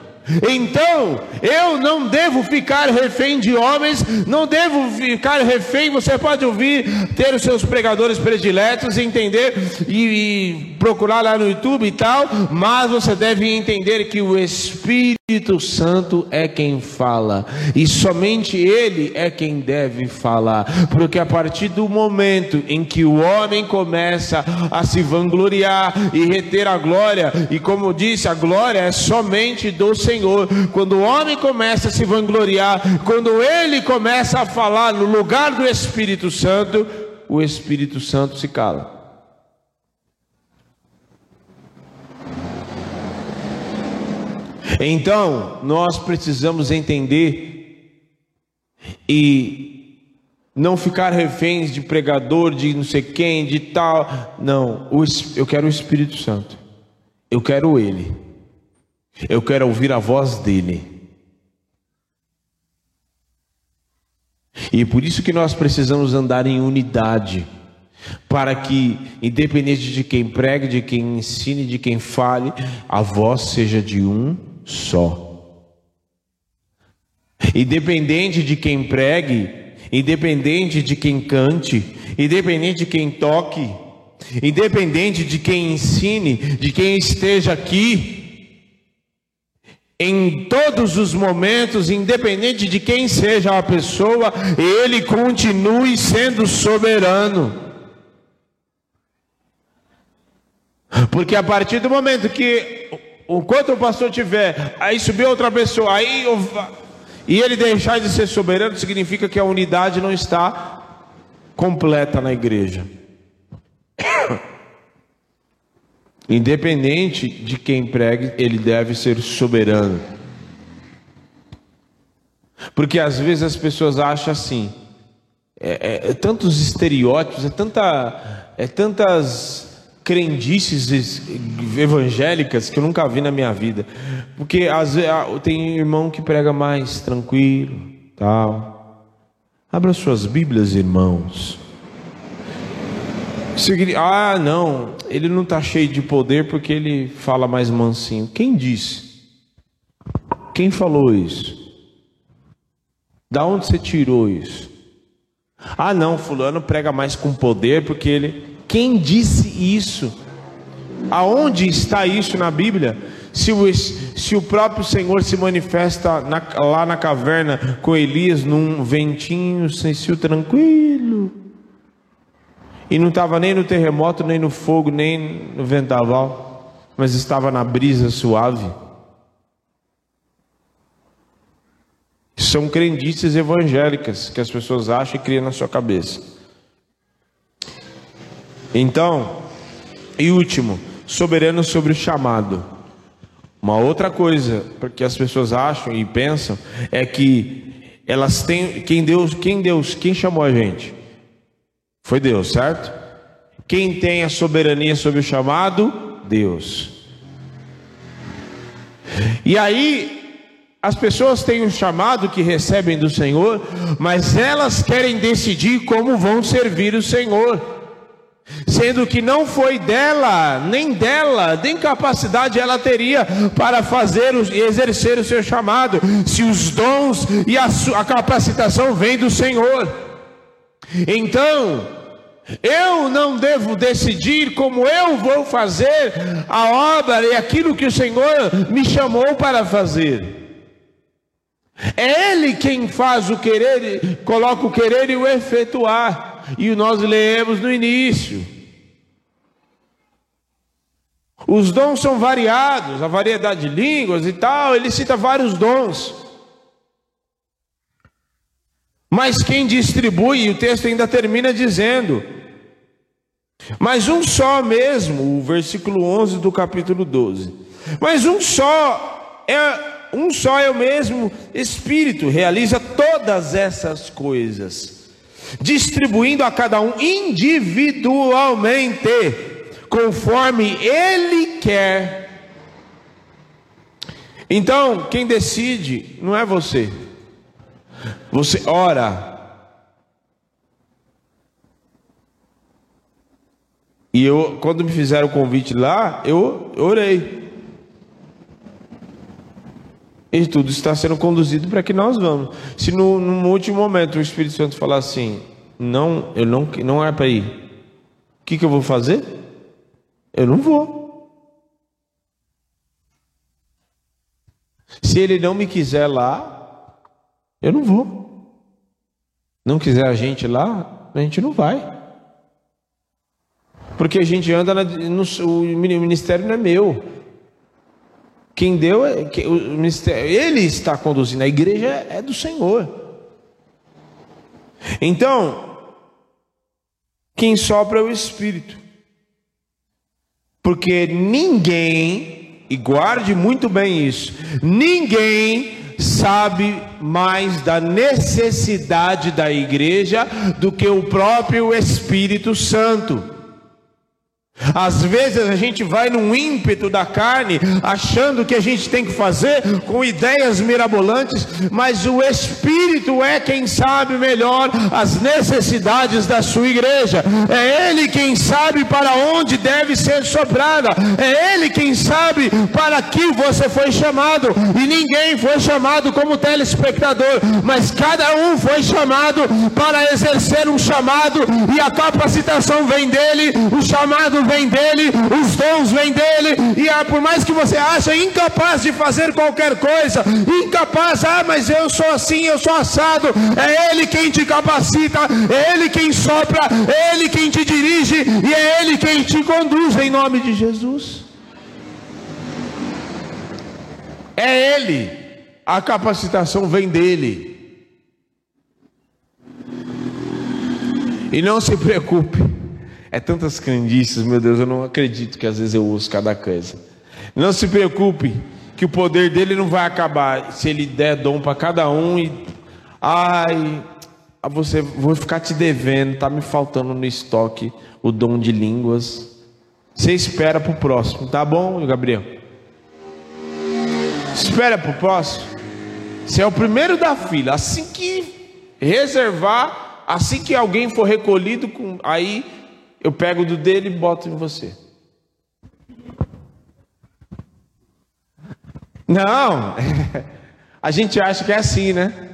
Então, eu não devo ficar refém de homens, não devo ficar refém. Você pode ouvir, ter os seus pregadores prediletos, entender e, e procurar lá no YouTube e tal, mas você deve entender que o Espírito Santo é quem fala, e somente Ele é quem deve falar, porque a partir do momento em que o homem começa a se vangloriar e reter a glória, e como disse, a glória é somente do Senhor quando o homem começa a se vangloriar, quando ele começa a falar no lugar do Espírito Santo, o Espírito Santo se cala. Então, nós precisamos entender e não ficar reféns de pregador, de não sei quem, de tal. Não, eu quero o Espírito Santo. Eu quero Ele. Eu quero ouvir a voz dele. E por isso que nós precisamos andar em unidade, para que, independente de quem pregue, de quem ensine, de quem fale, a voz seja de um só. Independente de quem pregue, independente de quem cante, independente de quem toque, independente de quem ensine, de quem esteja aqui, em todos os momentos, independente de quem seja a pessoa, ele continue sendo soberano. Porque a partir do momento que, enquanto o pastor tiver, aí subir outra pessoa, aí e ele deixar de ser soberano, significa que a unidade não está completa na igreja. Independente de quem pregue, ele deve ser soberano. Porque às vezes as pessoas acham assim, é, é, é tantos estereótipos, é, tanta, é tantas crendices evangélicas que eu nunca vi na minha vida. Porque às vezes tem irmão que prega mais tranquilo, tal. Abra suas Bíblias, irmãos. Ah, não, ele não está cheio de poder porque ele fala mais mansinho. Quem disse? Quem falou isso? Da onde você tirou isso? Ah, não, fulano prega mais com poder porque ele. Quem disse isso? Aonde está isso na Bíblia? Se o, se o próprio Senhor se manifesta na, lá na caverna com Elias num ventinho, sensiu tranquilo. E não estava nem no terremoto, nem no fogo, nem no vendaval. mas estava na brisa suave. São crendices evangélicas que as pessoas acham e criam na sua cabeça. Então, e último, soberano sobre o chamado. Uma outra coisa que as pessoas acham e pensam é que elas têm quem Deus, quem Deus, quem chamou a gente? Foi Deus, certo? Quem tem a soberania sobre o chamado? Deus. E aí, as pessoas têm um chamado que recebem do Senhor, mas elas querem decidir como vão servir o Senhor. Sendo que não foi dela, nem dela, nem capacidade ela teria para fazer e exercer o seu chamado, se os dons e a, a capacitação vêm do Senhor. Então, eu não devo decidir como eu vou fazer a obra e aquilo que o Senhor me chamou para fazer. É Ele quem faz o querer, coloca o querer e o efetuar. E nós lemos no início. Os dons são variados, a variedade de línguas e tal, ele cita vários dons. Mas quem distribui, o texto ainda termina dizendo: mas um só mesmo, o versículo 11 do capítulo 12. Mas um só é um só é o mesmo espírito, realiza todas essas coisas, distribuindo a cada um individualmente, conforme ele quer. Então, quem decide não é você. Você ora, E eu, quando me fizeram o convite lá, eu orei. E tudo está sendo conduzido para que nós vamos. Se no, no, último momento o Espírito Santo falar assim, não, eu não, não é para ir. O que, que eu vou fazer? Eu não vou. Se ele não me quiser lá, eu não vou. Não quiser a gente lá, a gente não vai. Porque a gente anda na, no, o ministério não é meu. Quem deu é o ministério, ele está conduzindo, a igreja é do Senhor. Então, quem sopra é o Espírito. Porque ninguém, e guarde muito bem isso, ninguém sabe mais da necessidade da igreja do que o próprio Espírito Santo. Às vezes a gente vai num ímpeto da carne, achando que a gente tem que fazer com ideias mirabolantes, mas o Espírito é quem sabe melhor as necessidades da sua igreja. É Ele quem sabe para onde deve ser sobrada. É Ele quem sabe para que você foi chamado. E ninguém foi chamado como telespectador, mas cada um foi chamado para exercer um chamado e a capacitação vem dele, o chamado vem dele, os dons vêm dele, e ah, por mais que você ache incapaz de fazer qualquer coisa, incapaz, ah, mas eu sou assim, eu sou assado, é Ele quem te capacita, é Ele quem sopra, é Ele quem te dirige, e é Ele quem te conduz em nome de Jesus. É Ele, a capacitação vem dele. E não se preocupe, é tantas crendices, meu Deus, eu não acredito que às vezes eu uso cada coisa. Não se preocupe, que o poder dele não vai acabar se ele der dom para cada um e ai, você vou ficar te devendo, tá me faltando no estoque o dom de línguas. Você espera para o próximo, tá bom, Gabriel? Espera para o próximo. Você é o primeiro da fila. Assim que reservar, assim que alguém for recolhido, aí eu pego do dele e boto em você. Não, a gente acha que é assim, né?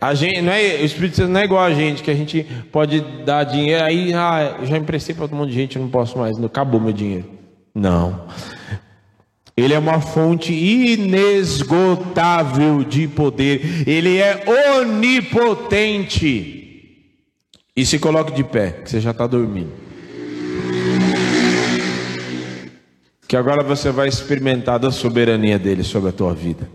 A gente, não é, o Espírito Santo não é igual a gente, que a gente pode dar dinheiro, aí ah, já emprestei para todo mundo de gente, não posso mais, acabou meu dinheiro. Não. Ele é uma fonte inesgotável de poder, ele é onipotente. E se coloque de pé, que você já está dormindo. que agora você vai experimentar da soberania dele sobre a tua vida.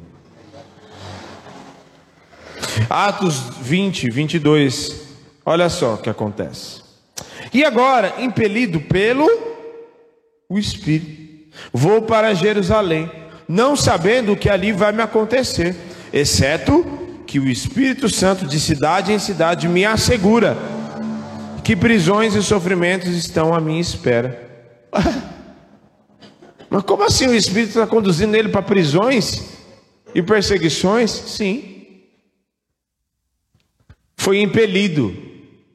Atos 20, 22. Olha só o que acontece. E agora, impelido pelo o Espírito, vou para Jerusalém, não sabendo o que ali vai me acontecer, exceto que o Espírito Santo de cidade em cidade me assegura que prisões e sofrimentos estão à minha espera. Mas como assim o Espírito está conduzindo ele para prisões e perseguições? Sim. Foi impelido,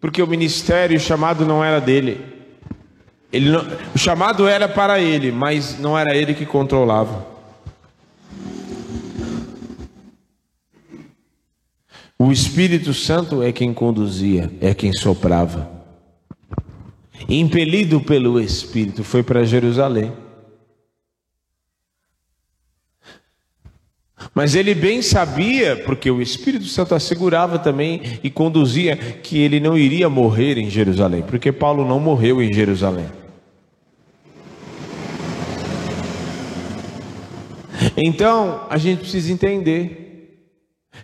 porque o ministério, o chamado não era dele. Ele não, o chamado era para ele, mas não era ele que controlava. O Espírito Santo é quem conduzia, é quem soprava impelido pelo Espírito, foi para Jerusalém. Mas ele bem sabia, porque o Espírito Santo assegurava também e conduzia que ele não iria morrer em Jerusalém, porque Paulo não morreu em Jerusalém. Então, a gente precisa entender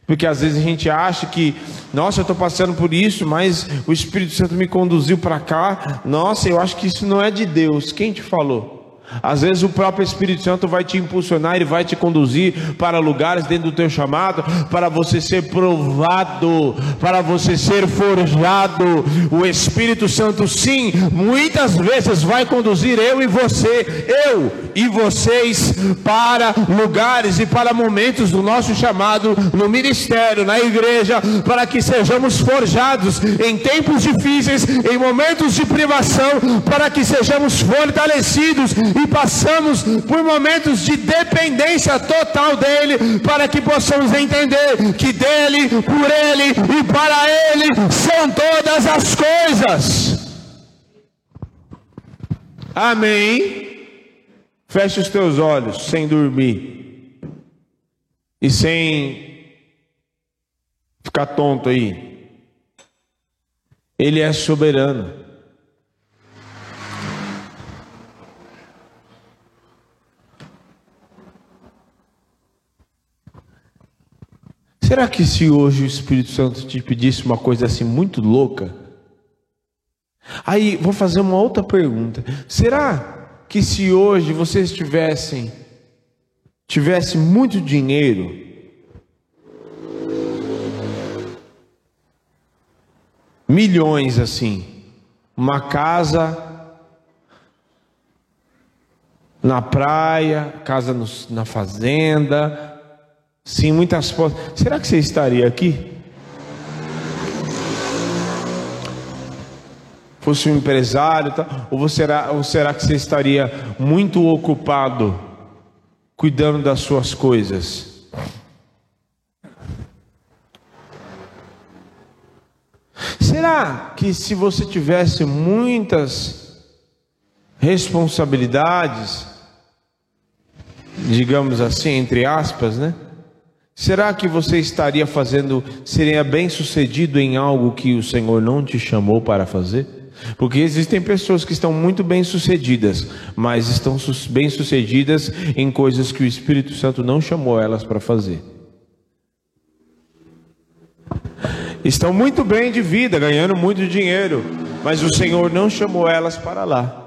porque às vezes a gente acha que, nossa, eu estou passando por isso, mas o Espírito Santo me conduziu para cá. Nossa, eu acho que isso não é de Deus. Quem te falou? Às vezes o próprio Espírito Santo vai te impulsionar, ele vai te conduzir para lugares dentro do teu chamado, para você ser provado, para você ser forjado. O Espírito Santo, sim, muitas vezes vai conduzir eu e você, eu e vocês, para lugares e para momentos do nosso chamado no ministério, na igreja, para que sejamos forjados em tempos difíceis, em momentos de privação, para que sejamos fortalecidos e passamos por momentos de dependência total dele, para que possamos entender que dele, por ele e para ele são todas as coisas. Amém. Feche os teus olhos sem dormir e sem ficar tonto aí. Ele é soberano. Será que se hoje o Espírito Santo te pedisse uma coisa assim muito louca? Aí vou fazer uma outra pergunta. Será que se hoje vocês tivessem tivesse muito dinheiro, milhões assim, uma casa na praia, casa no, na fazenda, Sim, muitas portas. Será que você estaria aqui? Fosse um empresário, tá? ou, será, ou será que você estaria muito ocupado cuidando das suas coisas? Será que se você tivesse muitas responsabilidades, digamos assim, entre aspas, né? Será que você estaria fazendo, seria bem sucedido em algo que o Senhor não te chamou para fazer? Porque existem pessoas que estão muito bem sucedidas, mas estão bem sucedidas em coisas que o Espírito Santo não chamou elas para fazer. Estão muito bem de vida, ganhando muito dinheiro, mas o Senhor não chamou elas para lá.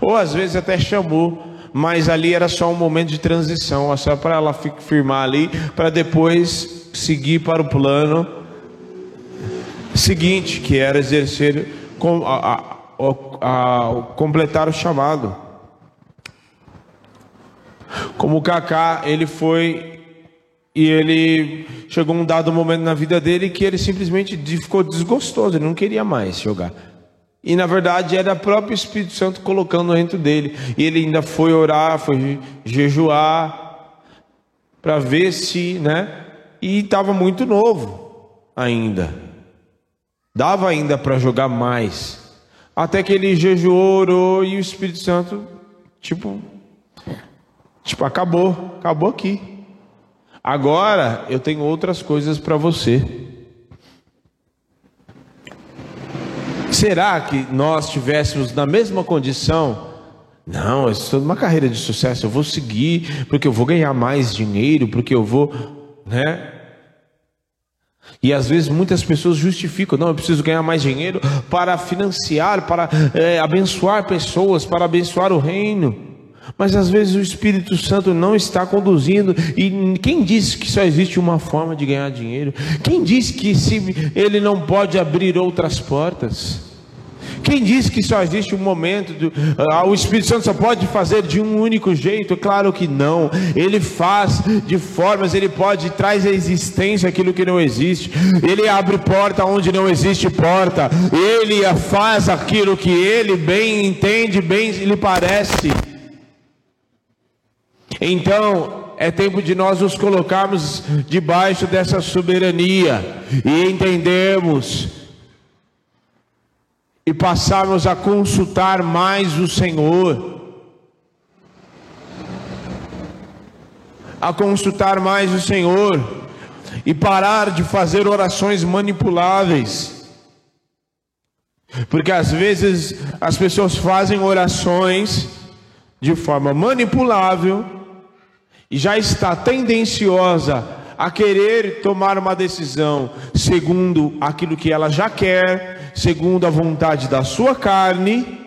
Ou às vezes até chamou, mas ali era só um momento de transição, só para ela firmar ali, para depois seguir para o plano seguinte, que era exercer, a, a, a, completar o chamado. Como o Kaká, ele foi e ele chegou um dado momento na vida dele que ele simplesmente ficou desgostoso, ele não queria mais jogar. E na verdade era o próprio Espírito Santo colocando dentro dele. E ele ainda foi orar, foi jejuar, para ver se, né? E estava muito novo ainda. Dava ainda para jogar mais. Até que ele jejuou, orou e o Espírito Santo, tipo, tipo, acabou, acabou aqui. Agora eu tenho outras coisas para você. Será que nós estivéssemos na mesma condição? Não, eu estou numa carreira de sucesso, eu vou seguir, porque eu vou ganhar mais dinheiro, porque eu vou, né? E às vezes muitas pessoas justificam, não, eu preciso ganhar mais dinheiro para financiar, para é, abençoar pessoas, para abençoar o reino. Mas às vezes o Espírito Santo não está conduzindo. E quem disse que só existe uma forma de ganhar dinheiro? Quem disse que se ele não pode abrir outras portas? Quem disse que só existe um momento, do, ah, o Espírito Santo só pode fazer de um único jeito? Claro que não. Ele faz de formas, ele pode traz à existência aquilo que não existe. Ele abre porta onde não existe porta. Ele faz aquilo que ele bem entende, bem lhe parece. Então, é tempo de nós nos colocarmos debaixo dessa soberania e entendermos e passarmos a consultar mais o Senhor. A consultar mais o Senhor e parar de fazer orações manipuláveis. Porque às vezes as pessoas fazem orações de forma manipulável e já está tendenciosa a querer tomar uma decisão segundo aquilo que ela já quer, segundo a vontade da sua carne,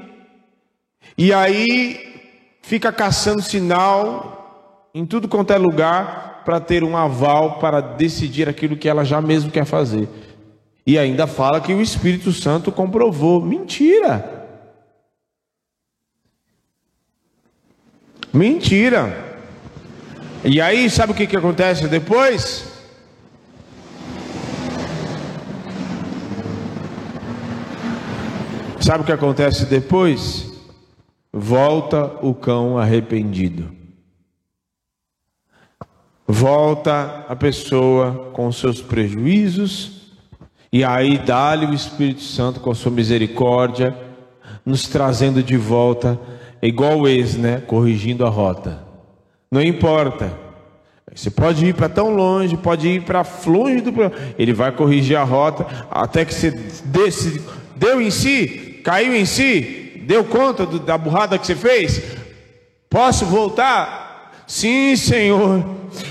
e aí fica caçando sinal em tudo quanto é lugar para ter um aval para decidir aquilo que ela já mesmo quer fazer. E ainda fala que o Espírito Santo comprovou. Mentira! Mentira! E aí, sabe o que, que acontece depois? Sabe o que acontece depois? Volta o cão arrependido. Volta a pessoa com seus prejuízos, e aí dá-lhe o Espírito Santo com a sua misericórdia, nos trazendo de volta, igual o ex, né? Corrigindo a rota. Não importa. Você pode ir para tão longe, pode ir para longe do Ele vai corrigir a rota até que você deu em si, caiu em si, deu conta do, da burrada que você fez. Posso voltar? Sim, Senhor.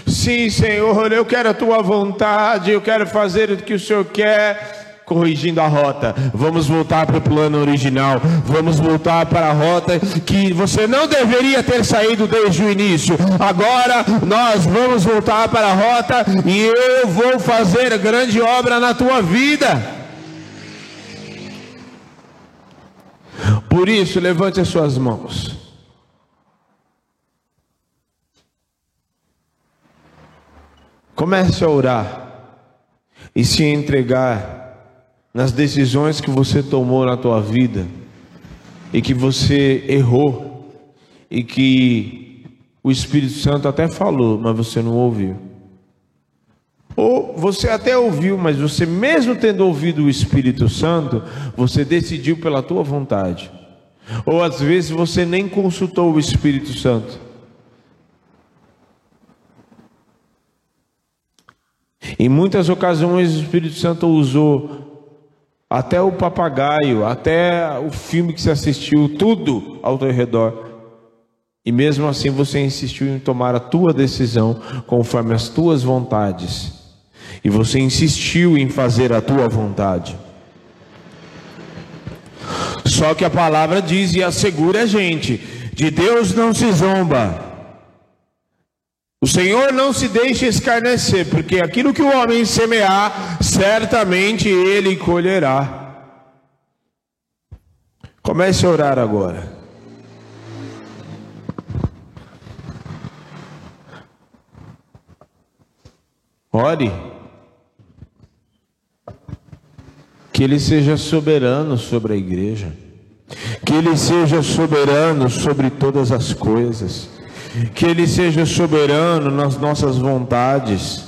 Sim, Senhor. Eu quero a tua vontade. Eu quero fazer o que o Senhor quer corrigindo a rota. Vamos voltar para o plano original. Vamos voltar para a rota que você não deveria ter saído desde o início. Agora nós vamos voltar para a rota e eu vou fazer grande obra na tua vida. Por isso, levante as suas mãos. Comece a orar e se entregar nas decisões que você tomou na tua vida e que você errou e que o Espírito Santo até falou, mas você não ouviu. Ou você até ouviu, mas você mesmo tendo ouvido o Espírito Santo, você decidiu pela tua vontade. Ou às vezes você nem consultou o Espírito Santo. Em muitas ocasiões o Espírito Santo usou até o papagaio, até o filme que você assistiu, tudo ao teu redor. E mesmo assim você insistiu em tomar a tua decisão conforme as tuas vontades. E você insistiu em fazer a tua vontade. Só que a palavra diz e assegura a gente: de Deus não se zomba. O Senhor não se deixa escarnecer, porque aquilo que o homem semear, certamente ele colherá. Comece a orar agora. Ore. Que Ele seja soberano sobre a igreja. Que Ele seja soberano sobre todas as coisas que Ele seja soberano nas nossas vontades,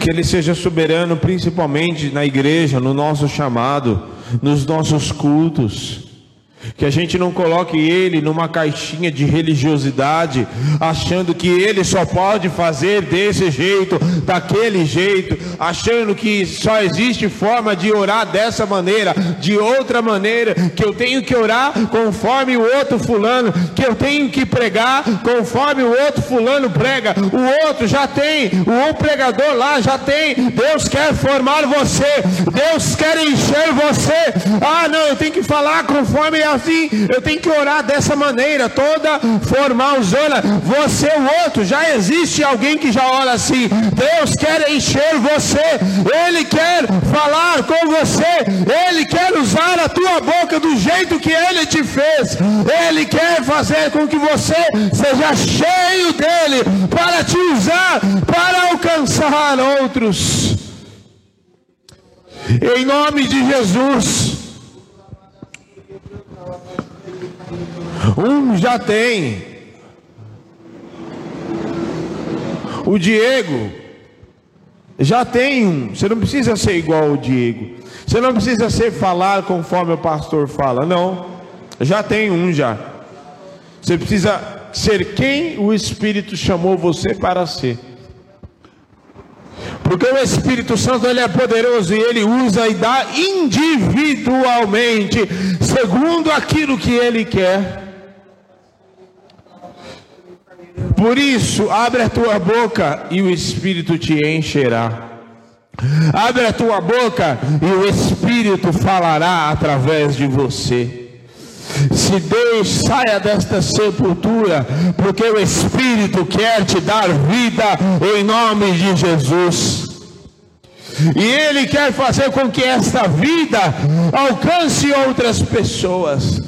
que Ele seja soberano principalmente na igreja, no nosso chamado, nos nossos cultos, Que a gente não coloque ele numa caixinha de religiosidade, achando que ele só pode fazer desse jeito, daquele jeito, achando que só existe forma de orar dessa maneira, de outra maneira, que eu tenho que orar conforme o outro fulano, que eu tenho que pregar conforme o outro fulano prega. O outro já tem, o pregador lá já tem. Deus quer formar você, Deus quer encher você. Ah, não, eu tenho que falar conforme a assim, eu tenho que orar dessa maneira, toda formal zona. Você, o outro, já existe alguém que já ora assim. Deus quer encher você, Ele quer falar com você, Ele quer usar a tua boca do jeito que Ele te fez. Ele quer fazer com que você seja cheio dele para te usar, para alcançar outros. Em nome de Jesus. Um já tem. O Diego já tem um. Você não precisa ser igual ao Diego. Você não precisa ser falar conforme o pastor fala. Não. Já tem um já. Você precisa ser quem o Espírito chamou você para ser. Porque o Espírito Santo ele é poderoso e ele usa e dá individualmente, segundo aquilo que ele quer. Por isso, abre a tua boca e o Espírito te encherá. Abre a tua boca e o Espírito falará através de você. Se Deus saia desta sepultura, porque o Espírito quer te dar vida em nome de Jesus. E Ele quer fazer com que esta vida alcance outras pessoas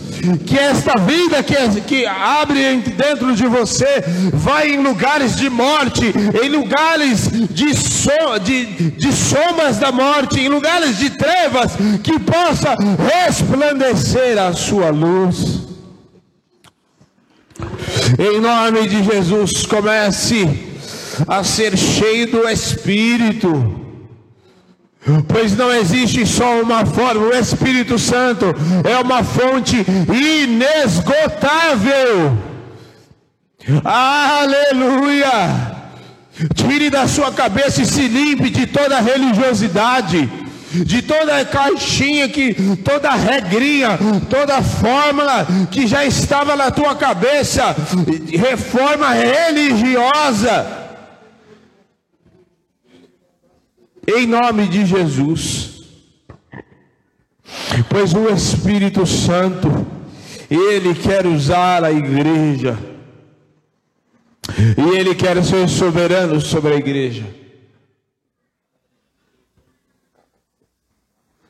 que esta vida que, que abre dentro de você vai em lugares de morte, em lugares de, so, de, de sombras da morte, em lugares de trevas, que possa resplandecer a sua luz. Em nome de Jesus, comece a ser cheio do Espírito Pois não existe só uma forma, o Espírito Santo é uma fonte inesgotável. Aleluia! Tire da sua cabeça e se limpe de toda religiosidade, de toda caixinha que, toda regrinha, toda fórmula que já estava na tua cabeça, reforma religiosa. Em nome de Jesus. Pois o Espírito Santo, ele quer usar a igreja, e ele quer ser soberano sobre a igreja,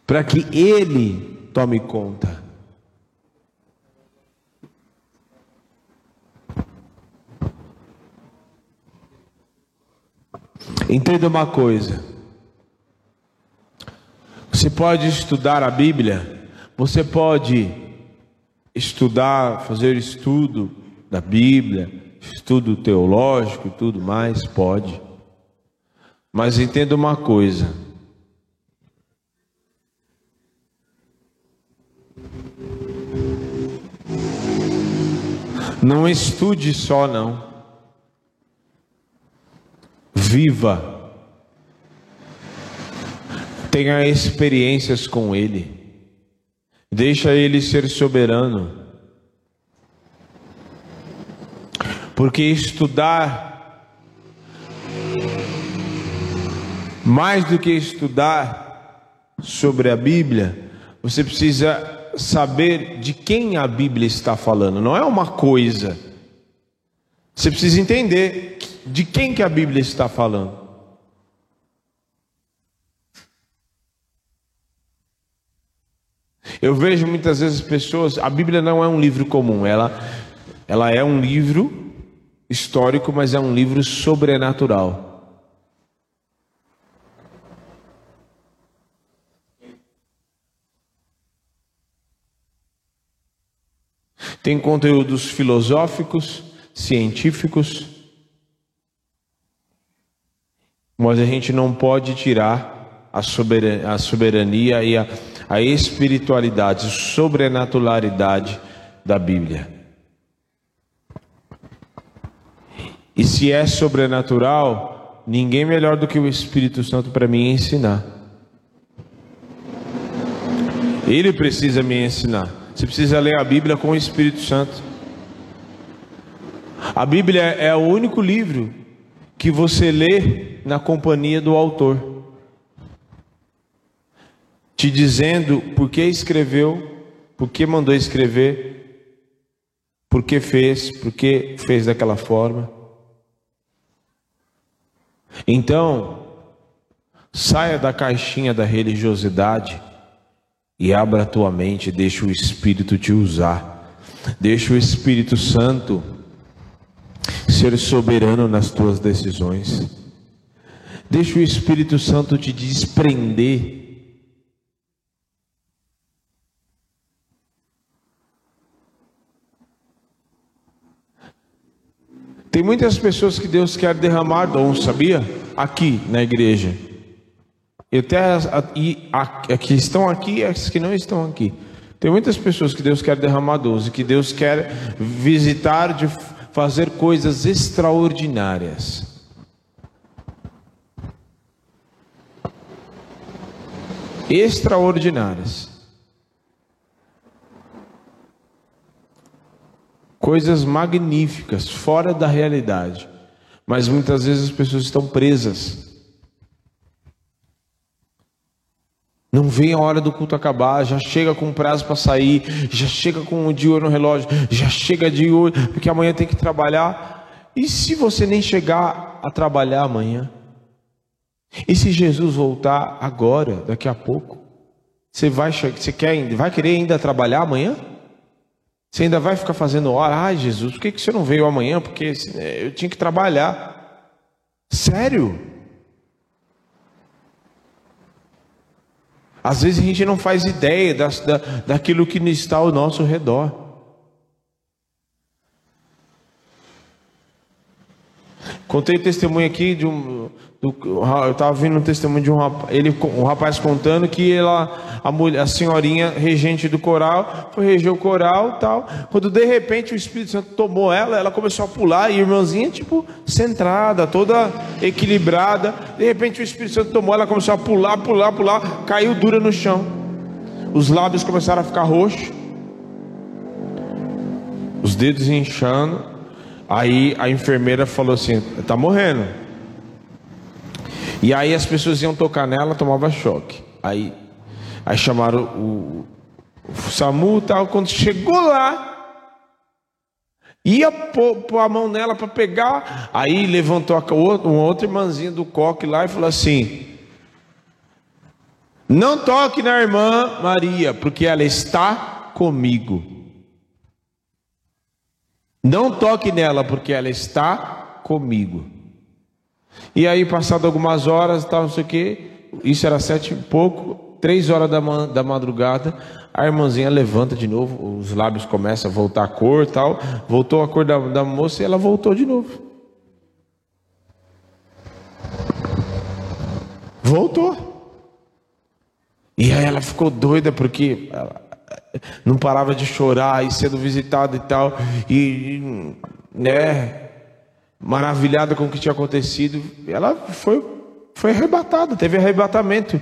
para que ele tome conta. Entenda uma coisa. Você pode estudar a Bíblia, você pode estudar, fazer estudo da Bíblia, estudo teológico e tudo mais, pode. Mas entenda uma coisa. Não estude só, não. Viva tenha experiências com Ele, deixa Ele ser soberano, porque estudar, mais do que estudar sobre a Bíblia, você precisa saber de quem a Bíblia está falando, não é uma coisa. Você precisa entender de quem que a Bíblia está falando. Eu vejo muitas vezes pessoas, a Bíblia não é um livro comum, ela, ela é um livro histórico, mas é um livro sobrenatural. Tem conteúdos filosóficos, científicos, mas a gente não pode tirar a soberania, a soberania e a, a espiritualidade, a sobrenaturalidade da Bíblia. E se é sobrenatural, ninguém melhor do que o Espírito Santo para me ensinar. Ele precisa me ensinar. Você precisa ler a Bíblia com o Espírito Santo. A Bíblia é o único livro que você lê na companhia do autor, te dizendo por que escreveu, por que mandou escrever, por que fez, por que fez daquela forma. Então, saia da caixinha da religiosidade e abra a tua mente, deixa o Espírito te usar. Deixa o Espírito Santo ser soberano nas tuas decisões. Deixa o Espírito Santo te desprender. Tem muitas pessoas que Deus quer derramar dom, sabia? Aqui na igreja. E até as, e, que estão aqui e as que não estão aqui. Tem muitas pessoas que Deus quer derramar dons e que Deus quer visitar de fazer coisas extraordinárias. Extraordinárias. Coisas magníficas, fora da realidade. Mas muitas vezes as pessoas estão presas. Não vem a hora do culto acabar, já chega com prazo para sair, já chega com o olho no relógio, já chega de olho, porque amanhã tem que trabalhar. E se você nem chegar a trabalhar amanhã? E se Jesus voltar agora, daqui a pouco? Você vai, você quer, vai querer ainda trabalhar amanhã? Você ainda vai ficar fazendo hora? Ai, Jesus, por que, que você não veio amanhã? Porque eu tinha que trabalhar. Sério? Às vezes a gente não faz ideia da, da, daquilo que está ao nosso redor. Contei testemunho aqui de um, do, eu estava vendo um testemunho de um rapaz, ele, um rapaz contando que ela, a, mulher, a senhorinha regente do coral foi reger o coral tal. Quando de repente o Espírito Santo tomou ela, ela começou a pular e a irmãzinha, tipo, centrada, toda equilibrada. De repente o Espírito Santo tomou ela, começou a pular, pular, pular, caiu dura no chão. Os lábios começaram a ficar roxos, os dedos inchando. Aí a enfermeira falou assim: está morrendo. E aí as pessoas iam tocar nela, tomava choque. Aí, aí chamaram o, o SAMU e tal. Quando chegou lá, ia pôr, pôr a mão nela para pegar. Aí levantou a, uma outra irmãzinha do coque lá e falou assim: Não toque na irmã Maria, porque ela está comigo. Não toque nela, porque ela está comigo. E aí, passado algumas horas, tal, não sei o quê, isso era sete e pouco, três horas da, da madrugada, a irmãzinha levanta de novo, os lábios começam a voltar a cor tal, voltou a cor da, da moça e ela voltou de novo. Voltou. E aí ela ficou doida porque ela não parava de chorar e sendo visitada e tal. E, né, maravilhada com o que tinha acontecido, ela foi, foi arrebatada, teve arrebatamento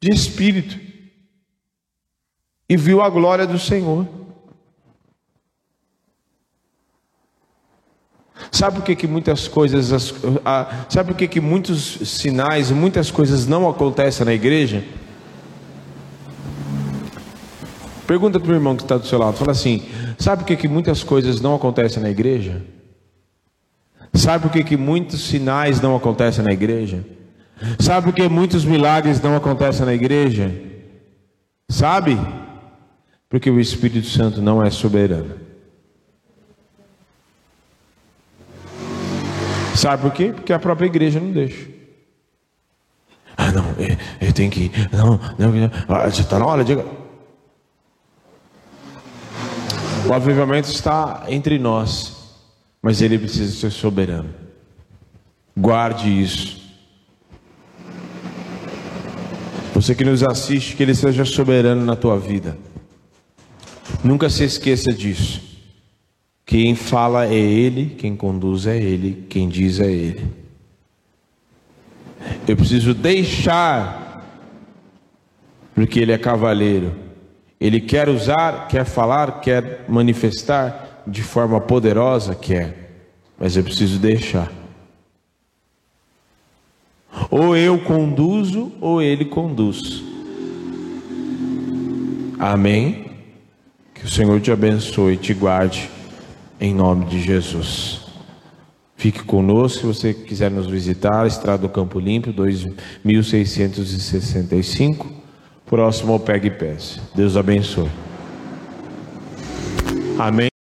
de espírito e viu a glória do Senhor. Sabe por que, que muitas coisas, sabe por que, que muitos sinais, muitas coisas não acontecem na igreja? Pergunta para o irmão que está do seu lado, fala assim: sabe por que, que muitas coisas não acontecem na igreja? Sabe por que, que muitos sinais não acontecem na igreja? Sabe por que muitos milagres não acontecem na igreja? Sabe? Porque o Espírito Santo não é soberano. Sabe por quê? Porque a própria igreja não deixa. Ah, não, eu, tenho que ir. Não, não, ah, já está na hora, diga. O avivamento está entre nós mas ele precisa ser soberano. Guarde isso. Você que nos assiste, que Ele seja soberano na tua vida. Nunca se esqueça disso. Quem fala é Ele, quem conduz é Ele, quem diz é Ele. Eu preciso deixar, porque Ele é cavaleiro. Ele quer usar, quer falar, quer manifestar de forma poderosa, quer, mas eu preciso deixar. Ou eu conduzo, ou ele conduz. Amém? Que o Senhor te abençoe e te guarde, em nome de Jesus. Fique conosco, se você quiser nos visitar, Estrada do Campo Limpo, 2665, próximo ao Pegue Pés. Deus abençoe. Amém.